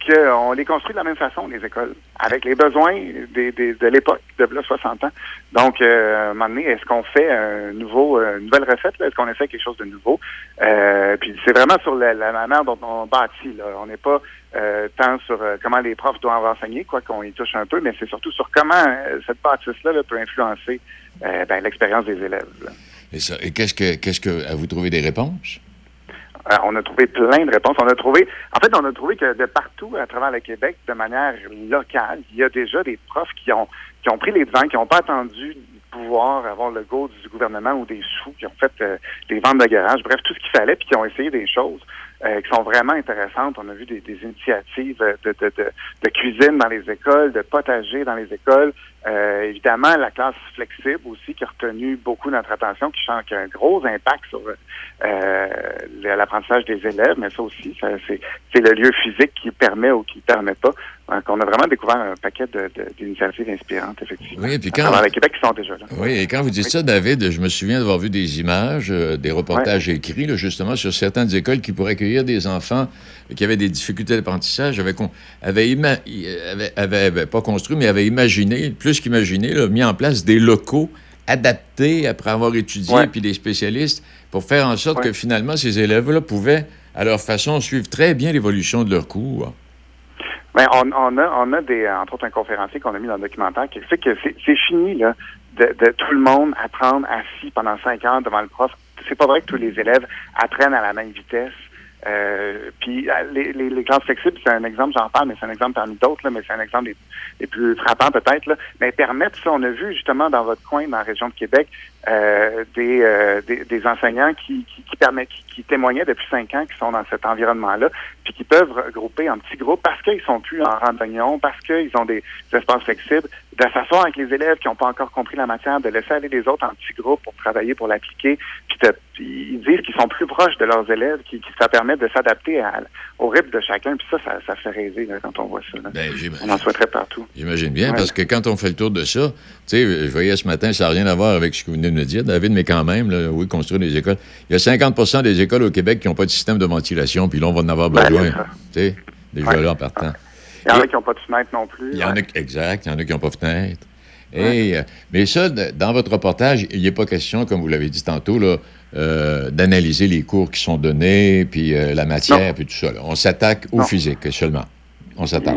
S11: qu'on les construit de la même façon, les écoles, avec les besoins des, des- de l'époque, de là, 60 ans. Donc, euh, à un moment donné, est-ce qu'on fait un nouveau, euh, une nouvelle recette, est-ce qu'on essaie quelque chose de nouveau? Euh, puis c'est vraiment sur la, manière dont on bâtit. On n'est pas euh, tant sur comment les profs doivent enseigner, quoi qu'on y touche un peu, mais c'est surtout sur comment cette bâtisse-là là, peut influencer ben, l'expérience des élèves.
S3: Et, qu'est-ce que, que, avez-vous trouvé des réponses?
S11: Euh, on a trouvé plein de réponses. On a trouvé, en fait, on a trouvé que de partout à travers le Québec, de manière locale, il y a déjà des profs qui ont qui ont pris les devants, qui n'ont pas attendu pouvoir avoir le go du gouvernement ou des sous, qui ont fait euh, des ventes de garage, bref, tout ce qu'il fallait, puis qui ont essayé des choses euh, qui sont vraiment intéressantes. On a vu des, des initiatives euh, de, de, de, de cuisine dans les écoles, de potager dans les écoles. Euh, évidemment, la classe flexible aussi, qui a retenu beaucoup notre attention, qui, qui a un gros impact sur euh, l'apprentissage des élèves, mais ça aussi, c'est, le lieu physique qui permet ou qui permet pas. Donc, on a vraiment découvert un paquet d'initiatives inspirantes, effectivement.
S3: Oui, puis
S11: à
S3: quand-
S11: travers le Québec qui sont déjà là.
S3: Oui, et quand vous dites ça, David, je me souviens d'avoir vu des images, euh, des reportages écrits, là, justement, sur certaines écoles qui pourraient accueillir des enfants qui avaient des difficultés d'apprentissage, avaient, con- avaient, pas construit, mais avaient imaginé, plus qu'imaginé, mis en place des locaux adaptés après avoir étudié, puis des spécialistes, pour faire en sorte que finalement, ces élèves-là pouvaient, à leur façon, suivre très bien l'évolution de leur cours.
S11: Ben, on, on a, on a des, entre autres, un conférencier qu'on a mis dans le documentaire qui fait que c'est fini, là, de, de tout le monde apprendre assis pendant cinq heures devant le prof. C'est pas vrai que tous les élèves apprennent à la même vitesse. Euh, puis euh, les, les, les classes flexibles, c'est un exemple, j'en parle, mais c'est un exemple parmi d'autres, mais c'est un exemple des, des plus frappants peut-être, mais permettre ça. On a vu justement dans votre coin, dans la région de Québec, euh, des, euh, des, des enseignants qui, qui, qui, qui, témoignaient depuis cinq ans qui sont dans cet environnement-là, puis qui peuvent regrouper en petits groupes parce qu'ils sont plus en rang d'oignon, parce qu'ils ont des espaces flexibles, de s'asseoir avec les élèves qui n'ont pas encore compris la matière, de laisser aller les autres en petits groupes pour travailler, pour l'appliquer, puis, de- ils disent qu'ils sont plus proches de leurs élèves, qui, qui ça permet de s'adapter au rythme de chacun, puis ça, ça, ça fait rêver là, quand on voit ça. là. on en souhaiterait partout.
S3: J'imagine bien,
S11: Ouais.
S3: parce que quand on fait le tour de ça, tu sais, je voyais ce matin, ça n'a rien à voir avec ce que vous venez de me dire, David, mais quand même, là, oui, construire des écoles. Il y a 50 des écoles au Québec qui n'ont pas de système de ventilation, puis là, on va en avoir
S11: Ben,
S3: besoin. Tu sais, déjà
S11: Ouais.
S3: là, en partant.
S11: Il y en a qui n'ont pas de fenêtre non plus.
S3: Il y en a, exact, il y en a qui n'ont pas de fenêtre. Et, euh, mais ça, dans votre reportage, il n'est pas question, comme vous l'avez dit tantôt, là, euh, d'analyser les cours qui sont donnés, puis euh, la matière, puis tout ça. là. On s'attaque au
S11: Non.
S3: physique seulement. On s'attaque.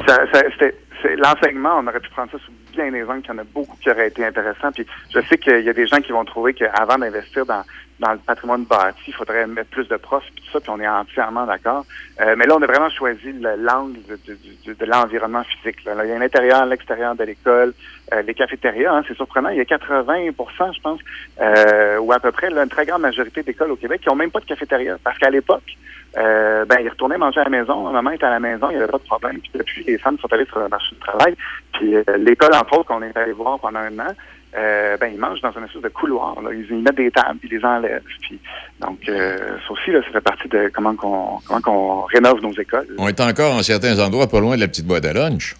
S11: L'enseignement, on aurait pu prendre ça sous bien des angles, qu'il y en a beaucoup qui auraient été intéressants. Puis je sais qu'il y a des gens qui vont trouver qu'avant d'investir dans, dans le patrimoine bâti, il faudrait mettre plus de profs, tout ça, puis on est entièrement d'accord. Euh, mais là, on a vraiment choisi le- l'angle de, de- de- de l'environnement physique. Là, il y a l'intérieur, l'extérieur de l'école, euh, les cafétérias, hein, c'est surprenant, il y a 80% je pense, euh, ou à peu près, là, une très grande majorité d'écoles au Québec qui n'ont même pas de cafétéria. Parce qu'à l'époque, euh, ben, ils retournaient manger à la maison. Maman était à la maison, il n'y avait pas de problème. Puis depuis, les femmes sont allées sur le marché du travail. Puis euh, l'école, entre autres, qu'on est allé voir pendant un an, euh, ben, ils mangent dans une espèce de couloir. Là. Ils, ils mettent des tables, ils les enlèvent. Puis, donc, euh, ça aussi, là, ça fait partie de comment qu'on comment qu'on rénove nos écoles.
S3: On est encore, en certains endroits, pas loin de la petite boîte à lunch.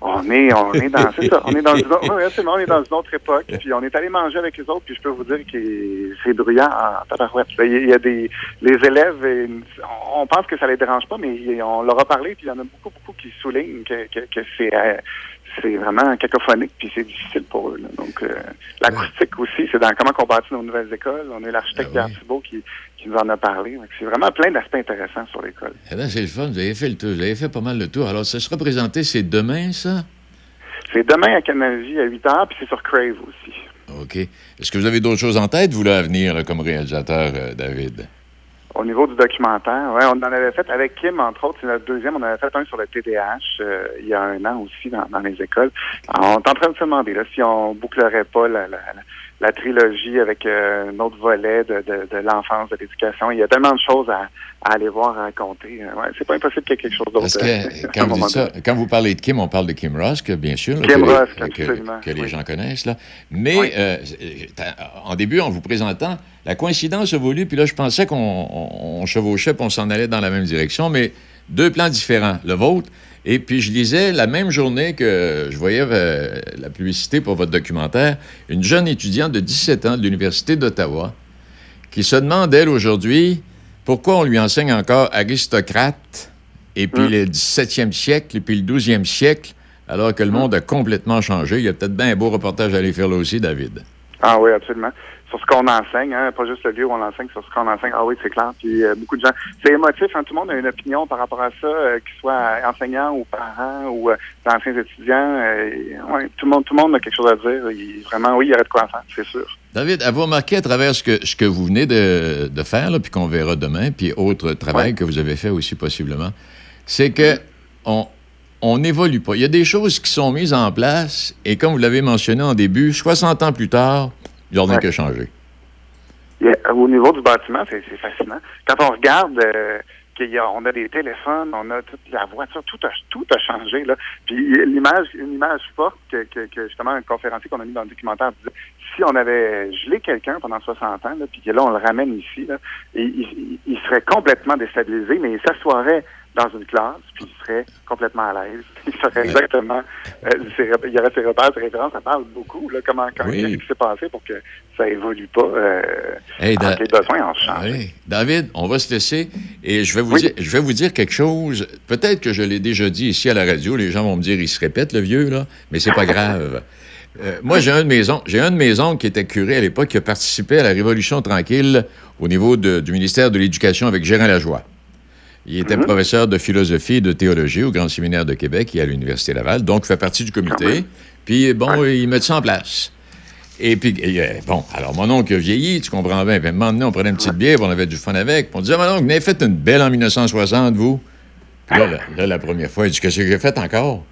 S11: on est, on est dans, c'est ça, on est dans une autre, ouais, on est dans une autre époque. Puis on est allé manger avec les autres, puis je peux vous dire que c'est bruyant en tabarouette. Il y a des, les élèves, on pense que ça les dérange pas, mais on leur a parlé, puis il y en a beaucoup, beaucoup qui soulignent que, que, que c'est, euh, c'est vraiment cacophonique, puis c'est difficile pour eux. Là. Donc, euh, l'acoustique aussi, c'est dans comment on bâtit nos nouvelles écoles. On est l'architecte ah, oui. qui, qui nous en a parlé. C'est vraiment plein d'aspects intéressants sur l'école.
S3: Eh bien, c'est le fun. Vous avez fait le tour. Vous avez fait pas mal de tour. Alors, ça sera présenté, c'est demain, ça?
S11: C'est demain à Canal à 8 h, puis c'est sur Crave aussi.
S3: OK. Est-ce que vous avez d'autres choses en tête, vous, là, à venir, là, comme réalisateur, euh, David?
S11: Au niveau du documentaire, ouais, on en avait fait avec Kim, entre autres, c'est notre deuxième. On avait fait un sur le TDAH euh, il y a un an aussi dans, les écoles. on est en train de se demander là, si on bouclerait pas la, la, la trilogie avec euh, un autre volet de, de, de l'enfance, de l'éducation. Il y a tellement de choses à, à aller voir, à raconter. Ouais, c'est pas impossible qu'il y ait quelque chose d'autre.
S3: Que euh, quand, vous ça, quand vous parlez de Kim, on parle de Kim Ross, bien sûr.
S11: Kim
S3: que,
S11: Ross,
S3: que, que, les gens connaissent. Là. Mais euh, en début, en vous présentant, la coïncidence a voulu, puis là, je pensais qu'on on, chevauchait, puis on s'en allait dans la même direction, mais deux plans différents. Le vôtre, et puis, je lisais la même journée que je voyais euh, la publicité pour votre documentaire, une jeune étudiante de 17 ans de l'Université d'Ottawa qui se demande, elle, aujourd'hui, pourquoi on lui enseigne encore aristocrate et puis hum. le 17e siècle et puis le 12e siècle, alors que le hum. monde a complètement changé. Il y a peut-être bien un beau reportage à aller faire là aussi, David.
S11: Ah oui, absolument sur ce qu'on enseigne, hein, pas juste le lieu où on enseigne, sur ce qu'on enseigne. Ah oui, c'est clair. Puis euh, beaucoup de gens, c'est émotif. Hein, tout le monde a une opinion par rapport à ça, euh, qu'il soit enseignant ou parent ou euh, anciens étudiants. Euh, ouais, tout le monde, tout le monde a quelque chose à dire. Il, vraiment, oui, il y aurait de quoi faire, c'est sûr.
S3: David, avez-vous remarqué à travers ce que, ce que vous venez de, de faire, là, puis qu'on verra demain, puis autre travail que vous avez fait aussi possiblement, c'est que on, on n'évolue pas. Il y a des choses qui sont mises en place, et comme vous l'avez mentionné en début, 60 ans plus tard, il n'y a rien que changé.
S11: au niveau du bâtiment, c'est fascinant. Quand on regarde euh, qu'on a des téléphones, on a toute la voiture, tout a, tout a changé. Là. Puis l'image, une image forte que, que, justement un conférencier qu'on a mis dans le documentaire disait, si on avait gelé quelqu'un pendant 60 ans, là, puis que là, on le ramène ici, là, il, il, serait complètement déstabilisé, mais il s'assoirait dans une classe, puis il serait complètement à l'aise. Il serait exactement, euh, il y aurait ses repères, ses références, ça parle beaucoup, là, comment, quand, qu'est-ce qui s'est passé pour que ça évolue pas, euh, hey, les besoins en changent.
S3: David, on va se laisser, et je vais vous dire, je vais vous dire quelque chose, peut-être que je l'ai déjà dit ici à la radio, les gens vont me dire, il se répète, le vieux, là, mais c'est pas grave. Euh, moi, j'ai un de mes j'ai un de mes oncles qui était curé à l'époque, qui a participé à la Révolution tranquille au niveau du ministère de l'Éducation avec Gérard Lajoie. Il était mhm. professeur de philosophie et de théologie au Grand Séminaire de Québec et à l'Université Laval, donc il fait partie du comité. Puis, bon, il met ça en place. Et puis, euh, bon, alors mon oncle a vieilli, tu comprends bien. Puis, à un moment donné, on prenait une petite bière, on avait du fun avec. Puis on disait, mon oncle, vous avez fait une belle en 1960, vous. Puis là, la, première fois, il dit, qu'est-ce que j'ai fait encore?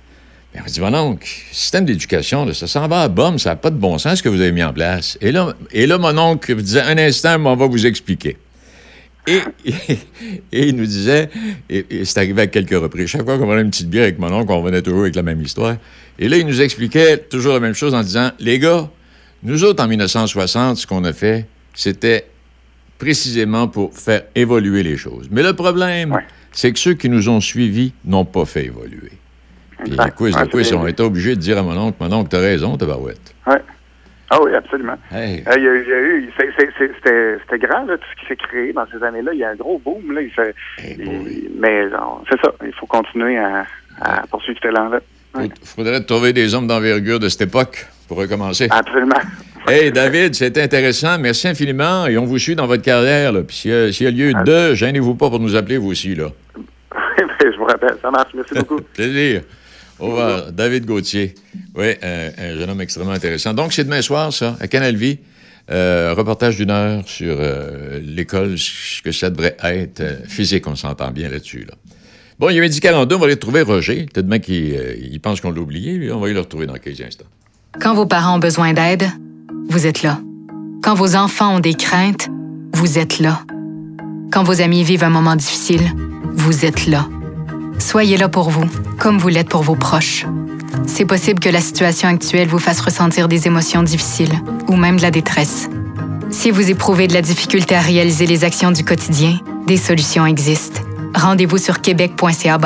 S3: Puis on dit, mon oncle, système d'éducation, ça s'en va à bombe, ça n'a pas de bon sens ce que vous avez mis en place. Et là, et là mon oncle disait, un instant, on va vous expliquer. Et, il nous disait, et, c'est arrivé à quelques reprises, chaque fois qu'on prenait une petite bière avec mon oncle, on venait toujours avec la même histoire. Et là, il nous expliquait toujours la même chose en disant, les gars, nous autres, en 1960, ce qu'on a fait, c'était précisément pour faire évoluer les choses. Mais le problème, c'est que ceux qui nous ont suivis n'ont pas fait évoluer. Puis, quiz de quiz, on était obligés de dire à mon oncle, mon oncle, t'as raison, barouette.
S11: Oui. Ah oui, absolument. Hey. Euh, il, y a, il y a eu, c'était grand, là, tout ce qui s'est créé dans ces années-là. Il y a un gros boom. Là, il mais c'est ça, il faut continuer à, à poursuivre cet élan-là.
S3: Il faudrait trouver des hommes d'envergure de cette époque pour recommencer.
S11: Absolument.
S3: Hey, David, c'était intéressant. Merci infiniment et on vous suit dans votre carrière. Là. Puis s'il y, a lieu de, gênez-vous pas pour nous appeler, vous aussi. Là.
S11: je vous rappelle. Ça marche. Merci beaucoup.
S3: Plaisir. Au revoir. David Gauthier. Oui, un, jeune homme extrêmement intéressant. Donc, c'est demain soir, ça, à Canal Vie. Euh, reportage d'une heure sur euh, l'école, ce que ça devrait être. Euh, physique, on s'entend bien là-dessus. Là. Bon, il y a Médical en deux, on va aller retrouver Roger. Peut-être demain qu'il pense qu'on l'a oublié, on va aller le retrouver dans quelques instants.
S12: Quand vos parents ont besoin d'aide, vous êtes là. Quand vos enfants ont des craintes, vous êtes là. Quand vos amis vivent un moment difficile, vous êtes là. Soyez là pour vous, comme vous l'êtes pour vos proches. C'est possible que la situation actuelle vous fasse ressentir des émotions difficiles ou même de la détresse. Si vous éprouvez de la difficulté à réaliser les actions du quotidien, des solutions existent. Rendez-vous sur québec.ca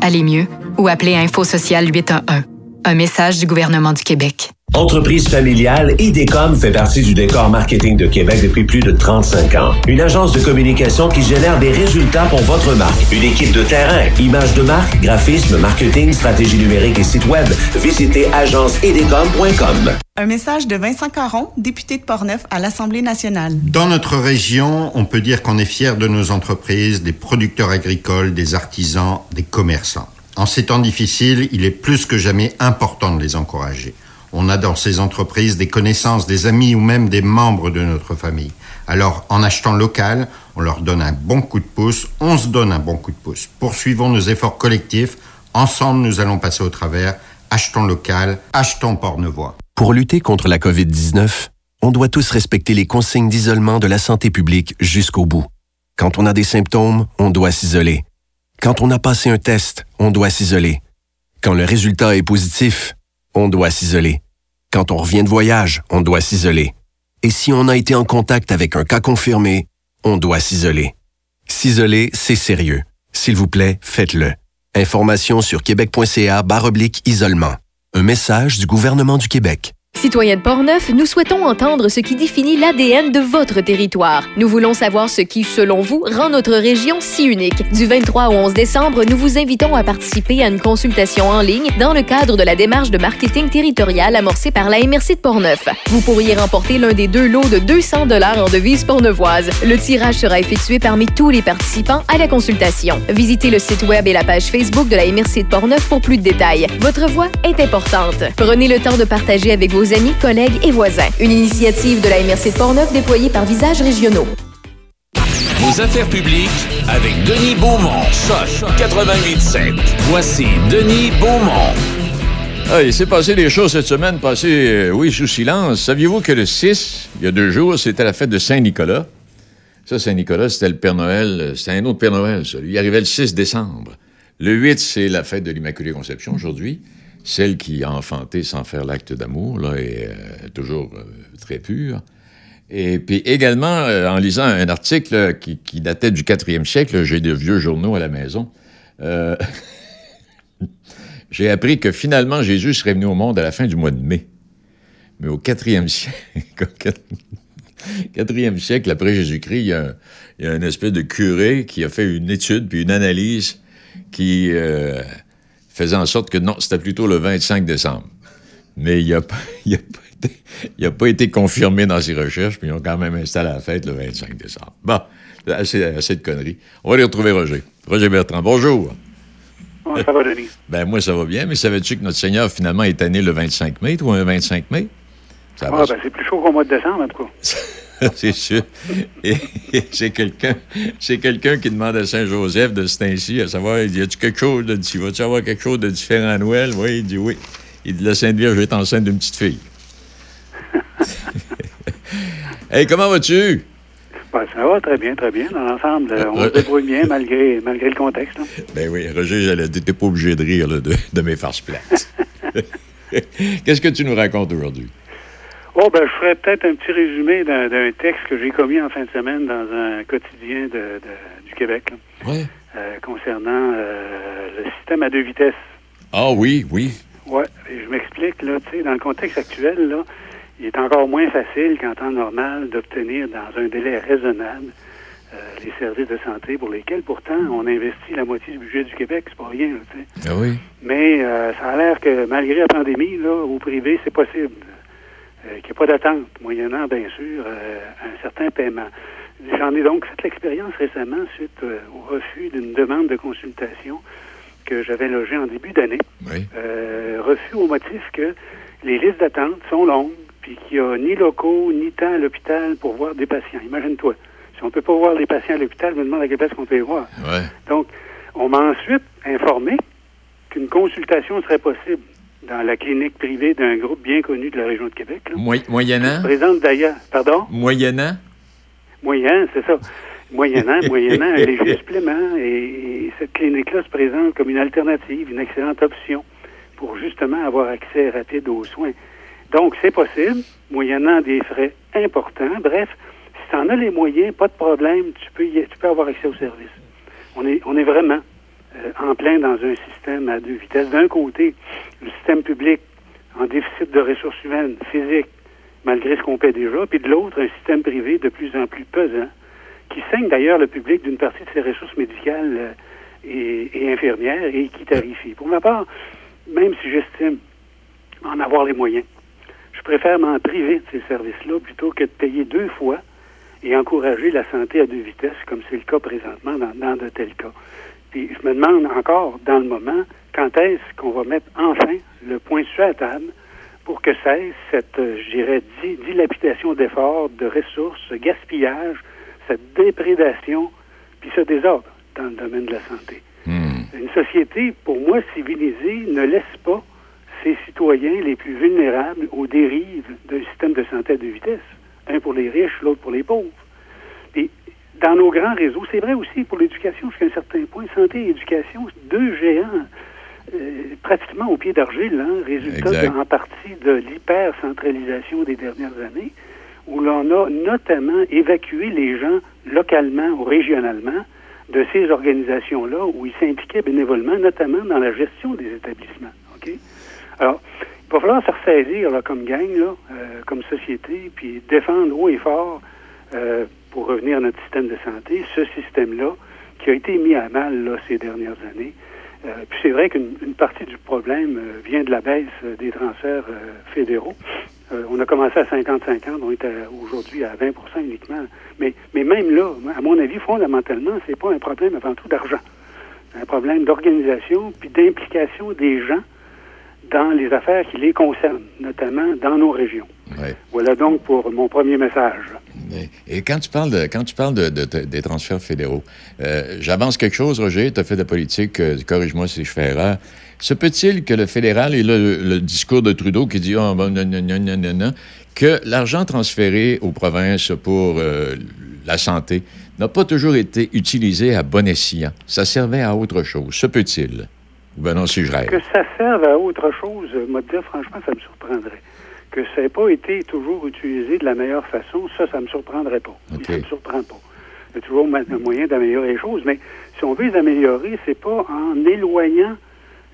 S12: aller mieux ou appelez Info Social 811. Un message du gouvernement du Québec.
S5: Entreprise familiale, IDECOM fait partie du décor marketing de Québec depuis plus de 35 ans. Une agence de communication qui génère des résultats pour votre marque. Une équipe de terrain, images de marque, graphisme, marketing, stratégie numérique et site web. Visitez agenceidecom.com.
S13: Un message de Vincent Caron, député de Portneuf à l'Assemblée nationale.
S14: Dans notre région, on peut dire qu'on est fier de nos entreprises, des producteurs agricoles, des artisans, des commerçants. En ces temps difficiles, il est plus que jamais important de les encourager. On a dans ces entreprises des connaissances, des amis ou même des membres de notre famille. Alors, en achetant local, on leur donne un bon coup de pouce, on se donne un bon coup de pouce. Poursuivons nos efforts collectifs. Ensemble, nous allons passer au travers. Achetons local, achetons Pornevoix.
S15: Pour lutter contre la COVID-19, on doit tous respecter les consignes d'isolement de la santé publique jusqu'au bout. Quand on a des symptômes, on doit s'isoler. Quand on a passé un test, on doit s'isoler. Quand le résultat est positif, on doit s'isoler. Quand on revient de voyage, on doit s'isoler. Et si on a été en contact avec un cas confirmé, on doit s'isoler. S'isoler, c'est sérieux. S'il vous plaît, faites-le. Information sur québec.ca isolement. Un message du gouvernement du Québec.
S10: Citoyens de Portneuf, nous souhaitons entendre ce qui définit l'ADN de votre territoire. Nous voulons savoir ce qui, selon vous, rend notre région si unique. Du 23 au 11 décembre, nous vous invitons à participer à une consultation en ligne dans le cadre de la démarche de marketing territorial amorcée par la MRC de Portneuf. Vous pourriez remporter l'un des deux lots de 200 dollars en devises portneuvoises. Le tirage sera effectué parmi tous les participants à la consultation. Visitez le site web et la page Facebook de la MRC de Portneuf pour plus de détails. Votre voix est importante. Prenez le temps de partager avec vos amis, collègues et voisins. Une initiative de la MRC de Portneuf déployée par Visages Régionaux.
S2: Vos affaires publiques avec Denis Beaumont. Choc 88.7. Voici Denis Beaumont.
S3: Ah, il s'est passé des choses cette semaine, passées, euh, oui, sous silence. Saviez-vous que le 6, il y a deux jours, c'était la fête de Saint-Nicolas? Ça, Saint-Nicolas, c'était le Père Noël. euh, C'était un autre Père Noël, ça. Il arrivait le 6 décembre. Le 8, c'est la fête de l'Immaculée Conception aujourd'hui. Celle qui a enfanté sans faire l'acte d'amour, là, est euh, toujours euh, très pure. Et puis également, euh, en lisant un article qui, datait du 4e siècle, j'ai de vieux journaux à la maison, j'ai appris que finalement Jésus serait venu au monde à la fin du mois de mai. Mais au 4e siècle, 4e siècle après Jésus-Christ, il y, a, il y espèce de curé qui a fait une étude puis une analyse qui faisait en sorte que non, c'était plutôt le 25 décembre. Mais il n'a pas, pas pas été confirmé dans ses recherches, puis ils ont quand même installé la fête le 25 décembre. Bon, assez, assez de conneries. On va aller retrouver Roger. Roger Bertrand, bonjour.
S16: Comment ça va, Denis?
S3: Ben moi, ça va bien, mais savais-tu que notre Seigneur, finalement, est né le 25 mai, toi, un 25 mai? Ça
S16: Ah, ben, c'est plus chaud qu'au mois de décembre, en tout cas.
S3: c'est sûr. Et, et c'est quelqu'un qui demande à Saint-Joseph de temps-ci, à savoir, il dit, y a-tu quelque chose de différent? Vas-tu avoir quelque chose de différent à Noël? Oui, il dit oui. Il dit, la Sainte Vierge est enceinte d'une petite fille. hey, comment vas-tu?
S16: Ben, ça va très bien, très bien. Dans l'ensemble, euh, on se débrouille bien malgré, malgré le contexte. là.
S3: Ben oui, Roger, t'es pas obligé de rire là, de, de mes farces plates. Qu'est-ce que tu nous racontes aujourd'hui?
S16: Oh, ben, je ferais peut-être un petit résumé d'un d'un texte que j'ai commis en fin de semaine dans un quotidien de, de- du Québec, là,
S3: Oui.
S16: euh, concernant euh, le système à deux vitesses.
S3: Ah oui, oui.
S16: Oui, je m'explique, là, tu sais, dans le contexte actuel, là, il est encore moins facile qu'en temps normal d'obtenir dans un délai raisonnable euh, les services de santé pour lesquels, pourtant, on investit la moitié du budget du Québec, c'est pas rien, là.
S3: Ah oui.
S16: Mais euh, ça a l'air que malgré la pandémie, là, au privé, c'est possible. Euh, qu'il n'y ait pas d'attente, moyennant, bien sûr, euh, un certain paiement. J'en ai donc fait l'expérience récemment suite euh, au refus d'une demande de consultation que j'avais logée en début d'année. Euh, refus au motif que les listes d'attente sont longues, puis qu'il n'y a ni locaux, ni temps à l'hôpital pour voir des patients. Imagine-toi. Si on ne peut pas voir les patients à l'hôpital, je me demande à quelle place qu'on peut les voir.
S3: Ouais.
S16: Donc, on m'a ensuite informé qu'une consultation serait possible dans la clinique privée d'un groupe bien connu de la région de Québec. Là,
S3: Moy- moyennant?
S16: présente d'ailleurs, pardon,
S3: Moyennant?
S16: moyen, c'est ça, moyennant, moyennant un léger supplément. Et, et cette clinique-là se présente comme une alternative, une excellente option pour justement avoir accès rapide aux soins. Donc, c'est possible, moyennant des frais importants. Bref, si tu en as les moyens, pas de problème, tu peux, y- tu peux avoir accès au service. On est, on est vraiment en plein dans un système à deux vitesses. D'un côté, le système public en déficit de ressources humaines, physiques, malgré ce qu'on paie déjà, puis de l'autre, un système privé de plus en plus pesant, qui saigne d'ailleurs le public d'une partie de ses ressources médicales euh, et, et, infirmières et qui tarifie. Pour ma part, même si j'estime en avoir les moyens, je préfère m'en priver de ces services-là plutôt que de payer deux fois et encourager la santé à deux vitesses, comme c'est le cas présentement dans, dans de tels cas. Puis je me demande encore, dans le moment, quand est-ce qu'on va mettre enfin le point sur la table pour que cesse cette, euh, je dirais, dilapidation d'efforts, de ressources, ce gaspillage, cette déprédation, puis ce désordre dans le domaine de la santé? Une société, pour moi, civilisée, ne laisse pas ses citoyens les plus vulnérables aux dérives d'un système de santé à deux vitesses. Un pour les riches, l'autre pour les pauvres. Et dans nos grands réseaux, c'est vrai aussi pour l'éducation jusqu'à un certain point, santé et éducation, deux géants euh, pratiquement au pied d'argile, hein, résultat en partie de l'hyper-centralisation des dernières années, où l'on a notamment évacué les gens localement ou régionalement de ces organisations-là où ils s'impliquaient bénévolement, notamment dans la gestion des établissements. Alors, il va falloir se ressaisir là, comme gang, là, euh, comme société, puis défendre haut et fort, euh, pour revenir à notre système de santé, ce système-là qui a été mis à mal là, ces dernières années. Euh, puis c'est vrai qu'une partie du problème euh, vient de la baisse euh, des transferts fédéraux. on a commencé à 50-50, on est aujourd'hui à 20% uniquement. Mais, mais même là, à mon avis, fondamentalement, c'est pas un problème avant tout d'argent. C'est un problème d'organisation puis d'implication des gens dans les affaires qui les concernent, notamment dans nos régions. Voilà donc pour mon premier message.
S3: Et quand tu parles, de, quand tu parles de, des transferts fédéraux, euh, j'avance quelque chose, Roger, tu as fait de la politique, euh, corrige-moi si je fais erreur. Se peut-il que le fédéral, et le, le discours de Trudeau qui dit oh, non, non, non, non, non, que l'argent transféré aux provinces pour euh, la santé n'a pas toujours été utilisé à bon escient? Ça servait à autre chose. Se peut-il? Ben non, si je rêve.
S16: Que ça serve à autre chose, moi, dire franchement, ça me surprendrait que ça n'ait pas été toujours utilisé de la meilleure façon, ça, ça ne me surprendrait pas. Ça ne me surprend pas. Il y a toujours un moyen d'améliorer les choses, mais si on veut les améliorer, c'est pas en éloignant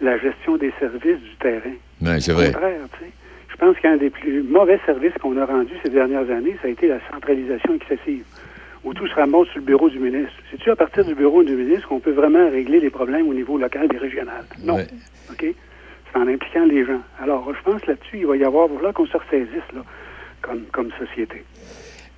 S16: la gestion des services du terrain.
S3: Oui, c'est vrai. Au
S16: contraire, tu sais. Je pense qu'un des plus mauvais services qu'on a rendus ces dernières années, ça a été la centralisation excessive, où tout se ramasse sur le bureau du ministre. C'est-tu à partir du bureau du ministre qu'on peut vraiment régler les problèmes au niveau local et régional? Non. OK? en impliquant les gens. Alors, je pense là-dessus, il va y avoir, voilà qu'on se ressaisisse là, comme, comme société.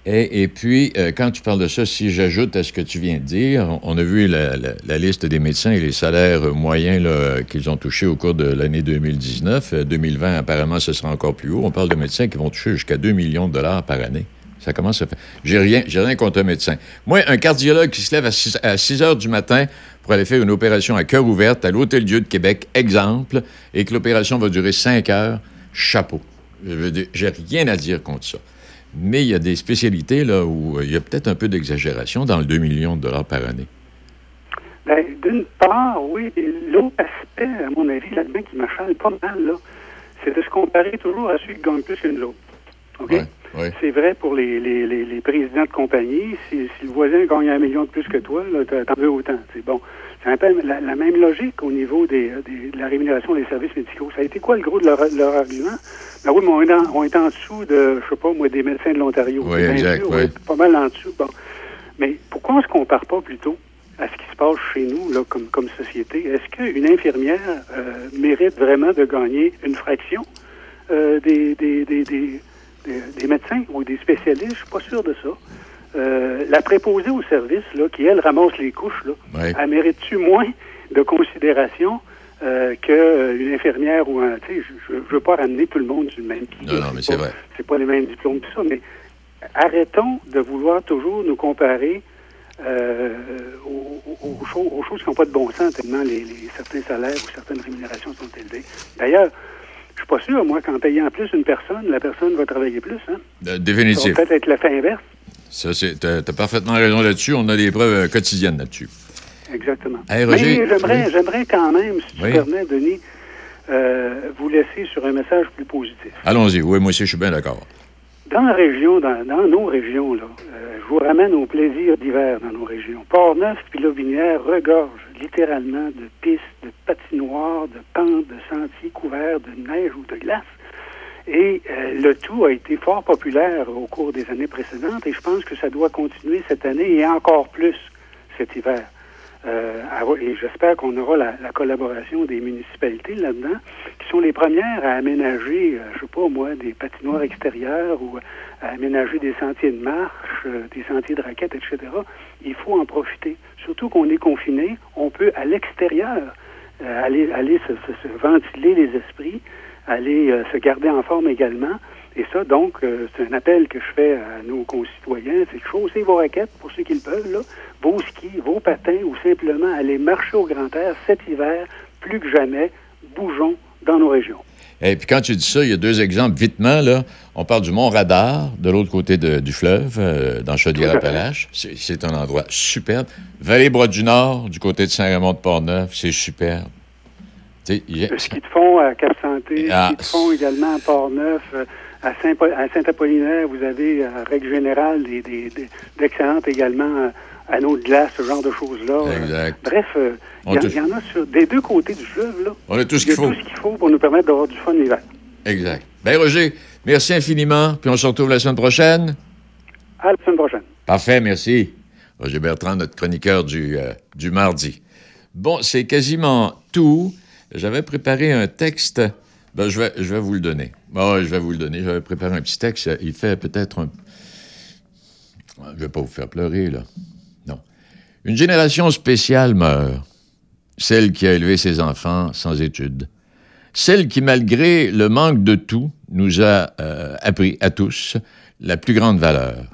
S3: Et, et puis, euh, quand tu parles de ça, si j'ajoute à ce que tu viens de dire, on, a vu la, la, liste des médecins et les salaires moyens qu'ils ont touchés au cours de l'année 2019. 2020, euh, apparemment, ce sera encore plus haut. On parle de médecins qui vont toucher jusqu'à 2 millions de dollars par année. Ça commence à faire. J'ai rien, j'ai rien contre un médecin. Moi, un cardiologue qui se lève à 6, à 6 heures du matin pour aller faire une opération à cœur ouverte à l'Hôtel-Dieu de Québec, exemple, et que l'opération va durer 5 heures, chapeau. J'ai rien à dire contre ça. Mais il y a des spécialités là où euh, il y a peut-être un peu d'exagération dans le 2 millions de dollars par année.
S16: Bien, d'une part, oui. L'autre aspect, à mon avis, là-dedans, qui m'achale pas mal, là, c'est de se comparer toujours à celui qui gagne plus que C'est vrai pour les, les, les, présidents de compagnie. Si, le voisin gagne un million de plus que toi, t'en veux autant. C'est bon. C'est un peu la, même logique au niveau des, de la rémunération des services médicaux. Ça a été quoi le gros de leur, argument? Ben oui, mais on est, on est en dessous de, je sais pas, moi, des médecins de l'Ontario.
S3: Oui, exact, oui.
S16: Pas mal en dessous. Bon. Mais pourquoi on se compare pas plutôt à ce qui se passe chez nous, là, comme, comme société? Est-ce qu'une infirmière euh, mérite vraiment de gagner une fraction euh, des, des, des, des des, médecins ou des spécialistes, je suis pas sûr de ça. Euh, la préposée au service, là, qui, elle, ramasse les couches, là, elle mérite-tu moins de considération euh, qu'une euh, infirmière ou un... Tu sais, je ne veux pas ramener tout le monde le même
S3: pied. Non, non, mais c'est vrai.
S16: C'est pas les mêmes diplômes, tout ça, mais arrêtons de vouloir toujours nous comparer euh, aux, choses qui n'ont pas de bon sens, tellement les, les, certains salaires ou certaines rémunérations sont élevées. D'ailleurs, je suis pas sûr, moi, qu'en payant plus une personne, la personne va travailler plus. Hein?
S3: définitif.
S16: Ça va peut-être être l'effet inverse.
S3: Ça, c'est, t'as, as parfaitement raison là-dessus. On a des preuves euh, quotidiennes là-dessus.
S16: Exactement. Mais j'aimerais, j'aimerais quand même, si tu permets, Denis, euh, vous laisser sur un message plus positif.
S3: Allons-y. Oui, moi aussi, je suis bien d'accord.
S16: Dans la région, dans, nos régions, là, euh, je vous ramène au plaisir d'hiver dans nos régions. Port-Neuf puis Lobinière regorgent littéralement de pistes, de patinoires, de pentes, de sentiers couverts de neige ou de glace. Et euh, le tout a été fort populaire au cours des années précédentes et je pense que ça doit continuer cette année et encore plus cet hiver. Euh, et j'espère qu'on aura la, collaboration des municipalités là-dedans, qui sont les premières à aménager, euh, je sais pas moi, des patinoires extérieures ou à aménager des sentiers de marche, des sentiers de raquettes, etc. Il faut en profiter. Surtout qu'on est confiné, on peut à l'extérieur aller, aller se, ventiler les esprits aller euh, se garder en forme également. Et ça, donc, euh, c'est un appel que je fais à nos concitoyens, c'est chausser vos raquettes pour ceux qui le peuvent, là, vos skis, vos patins ou simplement aller marcher au grand air cet hiver, plus que jamais, bougeons dans nos régions.
S3: Et puis quand tu dis ça, il y a deux exemples vitement. Là. On parle du Mont Radar, de l'autre côté du fleuve, euh, dans Chaudière-Appalaches. C'est un endroit superbe. Vallée-Bras-du-Nord, du côté de Saint-Raymond-de-Port-Neuf, c'est superbe.
S16: Le ski de fond à Cap-Santé, ah. ski de fond également à Port-Neuf, euh, à Saint-Apollinaire, vous avez, à règle générale, des, d'excellentes également euh, anneaux de glace, ce genre de choses-là.
S3: Euh,
S16: bref, il y, en a sur des deux côtés du fleuve. Là.
S3: On a tout ce qu'il faut.
S16: tout ce qu'il faut pour nous permettre d'avoir du fun l'hiver.
S3: Exact. Bien, Roger, merci infiniment, puis on se retrouve la semaine prochaine.
S16: À la semaine prochaine.
S3: Parfait, merci. Roger Bertrand, notre chroniqueur du, du mardi. Bon, c'est quasiment tout. J'avais préparé un texte. Ben, je, vais, je vais vous le donner. Oh, je vais vous le donner. J'avais préparé un petit texte. Il fait peut-être un. Je ne vais pas vous faire pleurer, là. Une génération spéciale meurt. Celle qui a élevé ses enfants sans études. Celle qui, malgré le manque de tout, nous a euh, appris à tous la plus grande valeur,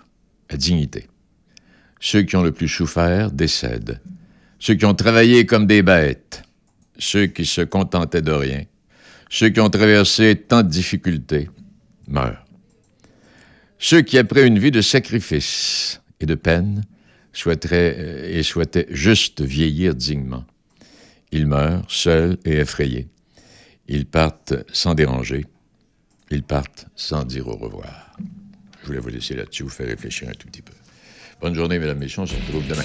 S3: la dignité. Ceux qui ont le plus souffert décèdent. Ceux qui ont travaillé comme des bêtes ceux qui se contentaient de rien, ceux qui ont traversé tant de difficultés, meurent. Ceux qui, après une vie de sacrifice et de peine, souhaiteraient euh, et souhaitaient juste vieillir dignement, ils meurent seuls et effrayés. Ils partent sans déranger. Ils partent sans dire au revoir. Je voulais vous laisser là-dessus, vous faire réfléchir un tout petit peu. Bonne journée, mesdames, et messieurs. On se retrouve demain.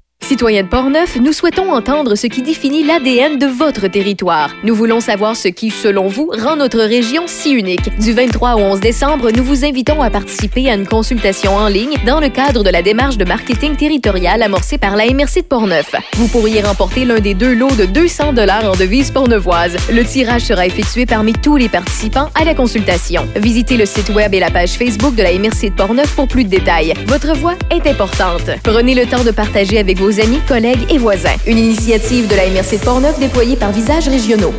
S10: Citoyens de Portneuf, nous souhaitons entendre ce qui définit l'ADN de votre territoire. Nous voulons savoir ce qui, selon vous, rend notre région si unique. Du 23 au 11 décembre, nous vous invitons à participer à une consultation en ligne dans le cadre de la démarche de marketing territorial amorcée par la MRC de Portneuf. Vous pourriez remporter l'un des deux lots de 200 dollars en devises portneuvoises. Le tirage sera effectué parmi tous les participants à la consultation. Visitez le site web et la page Facebook de la MRC de Portneuf pour plus de détails. Votre voix est importante. Prenez le temps de partager avec vos amis, collègues et voisins. Une initiative de la MRC de Portneuf déployée par Visages Régionaux.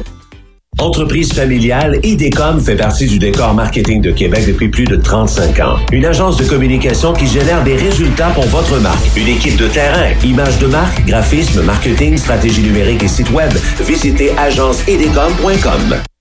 S5: Entreprise familiale, IDECOM fait partie du décor marketing de Québec depuis plus de 35 ans. Une agence de communication qui génère des résultats pour votre marque. Une équipe de terrain, images de marque, graphisme, marketing, stratégie numérique et site web. Visitez agenceidecom.com.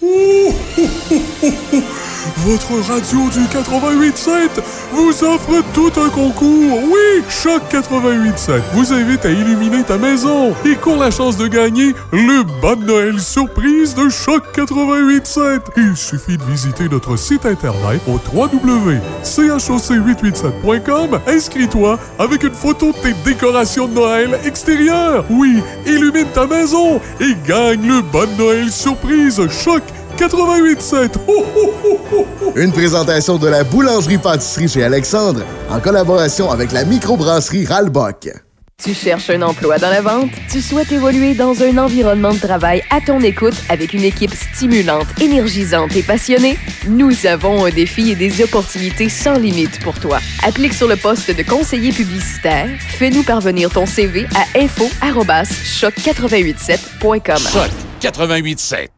S6: Hee votre radio du 88.7 vous offre tout un concours. Oui, Choc 88.7 vous invite à illuminer ta maison et court la chance de gagner le bas de Noël surprise de Choc 88.7. Il suffit de visiter notre site internet au www.choc887.com. Inscris-toi avec une photo de tes décorations de Noël extérieures. Oui, illumine ta maison et gagne le bas de Noël surprise Choc 88.7.
S7: Une présentation de la boulangerie-pâtisserie chez Alexandre en collaboration avec la microbrasserie Ralbock.
S10: Tu cherches un emploi dans la vente? Tu souhaites évoluer dans un environnement de travail à ton écoute avec une équipe stimulante, énergisante et passionnée? Nous avons un défi et des opportunités sans limite pour toi. Applique sur le poste de conseiller publicitaire. Fais-nous parvenir ton CV à info-choc887.com.
S2: Choc 887.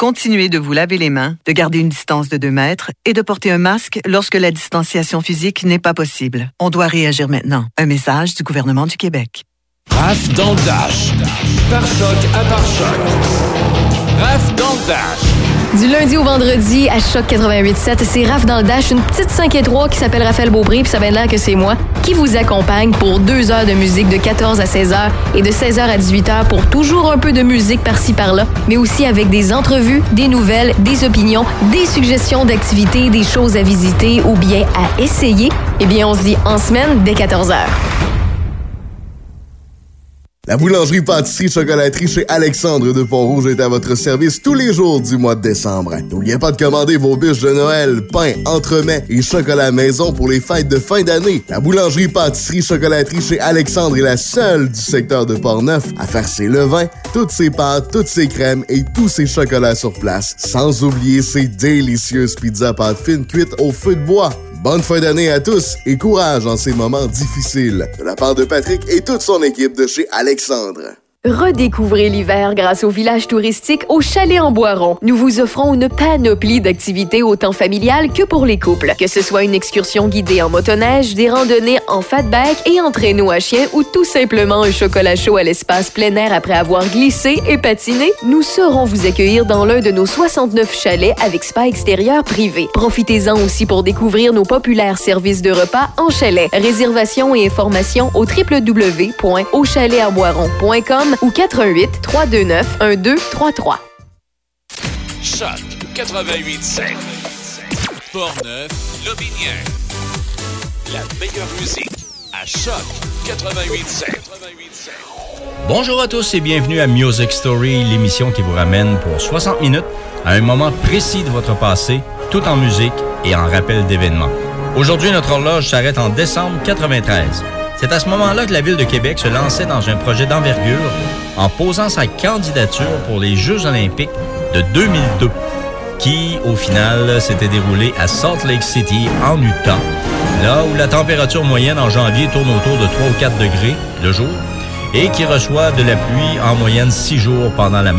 S9: Continuez de vous laver les mains, de garder une distance de 2 mètres et de porter un masque lorsque la distanciation physique n'est pas possible. On doit réagir maintenant. Un message du gouvernement du Québec.
S2: Dans le. Par choc à choc. Dans le.
S10: Du lundi au vendredi à Choc 88.7, c'est Raph dans le Dash, une petite 5 et 3 qui s'appelle Raphaël Beaupré, puis ça vient l'air que c'est moi, qui vous accompagne pour deux heures de musique de 14 à 16 heures et de 16 heures à 18 heures pour toujours un peu de musique par-ci par-là, mais aussi avec des entrevues, des nouvelles, des opinions, des suggestions d'activités, des choses à visiter ou bien à essayer. Eh bien, on se dit en semaine dès 14 heures.
S7: La boulangerie pâtisserie chocolaterie chez Alexandre de Pont-Rouge est à votre service tous les jours du mois de décembre. N'oubliez pas de commander vos bûches de Noël, pain, entremets et chocolat maison pour les fêtes de fin d'année. La boulangerie pâtisserie chocolaterie chez Alexandre est la seule du secteur de Portneuf à faire ses levains, toutes ses pâtes, toutes ses crèmes et tous ses chocolats sur place. Sans oublier ses délicieuses pizzas pâtes fines cuites au feu de bois. Bonne fin d'année à tous et courage en ces moments difficiles. De la part de Patrick et toute son équipe de chez Alexandre. Alexandre.
S10: Redécouvrez l'hiver grâce au village touristique au Chalet en Boiron. Nous vous offrons une panoplie d'activités autant familiales que pour les couples. Que ce soit une excursion guidée en motoneige, des randonnées en fatback et en traîneau à chien ou tout simplement un chocolat chaud à l'espace plein air après avoir glissé et patiné, nous saurons vous accueillir dans l'un de nos 69 chalets avec spa extérieur privé. Profitez-en aussi pour découvrir nos populaires services de repas en chalet. Réservation et informations au www.auchalet-en-boiron.com ou 88 329 1233.
S2: Choc 887. Portneuf, Lobinière. La meilleure musique à Choc 887.
S17: Bonjour à tous et bienvenue à Music Story, l'émission qui vous ramène pour 60 minutes à un moment précis de votre passé, tout en musique et en rappel d'événements. Aujourd'hui, notre horloge s'arrête en décembre 93. C'est à ce moment-là que la Ville de Québec se lançait dans un projet d'envergure en posant sa candidature pour les Jeux olympiques de 2002, qui, au final, s'était déroulé à Salt Lake City, en Utah, là où la température moyenne en janvier tourne autour de 3 ou 4 degrés le jour, et qui reçoit de la pluie en moyenne 6 jours pendant la même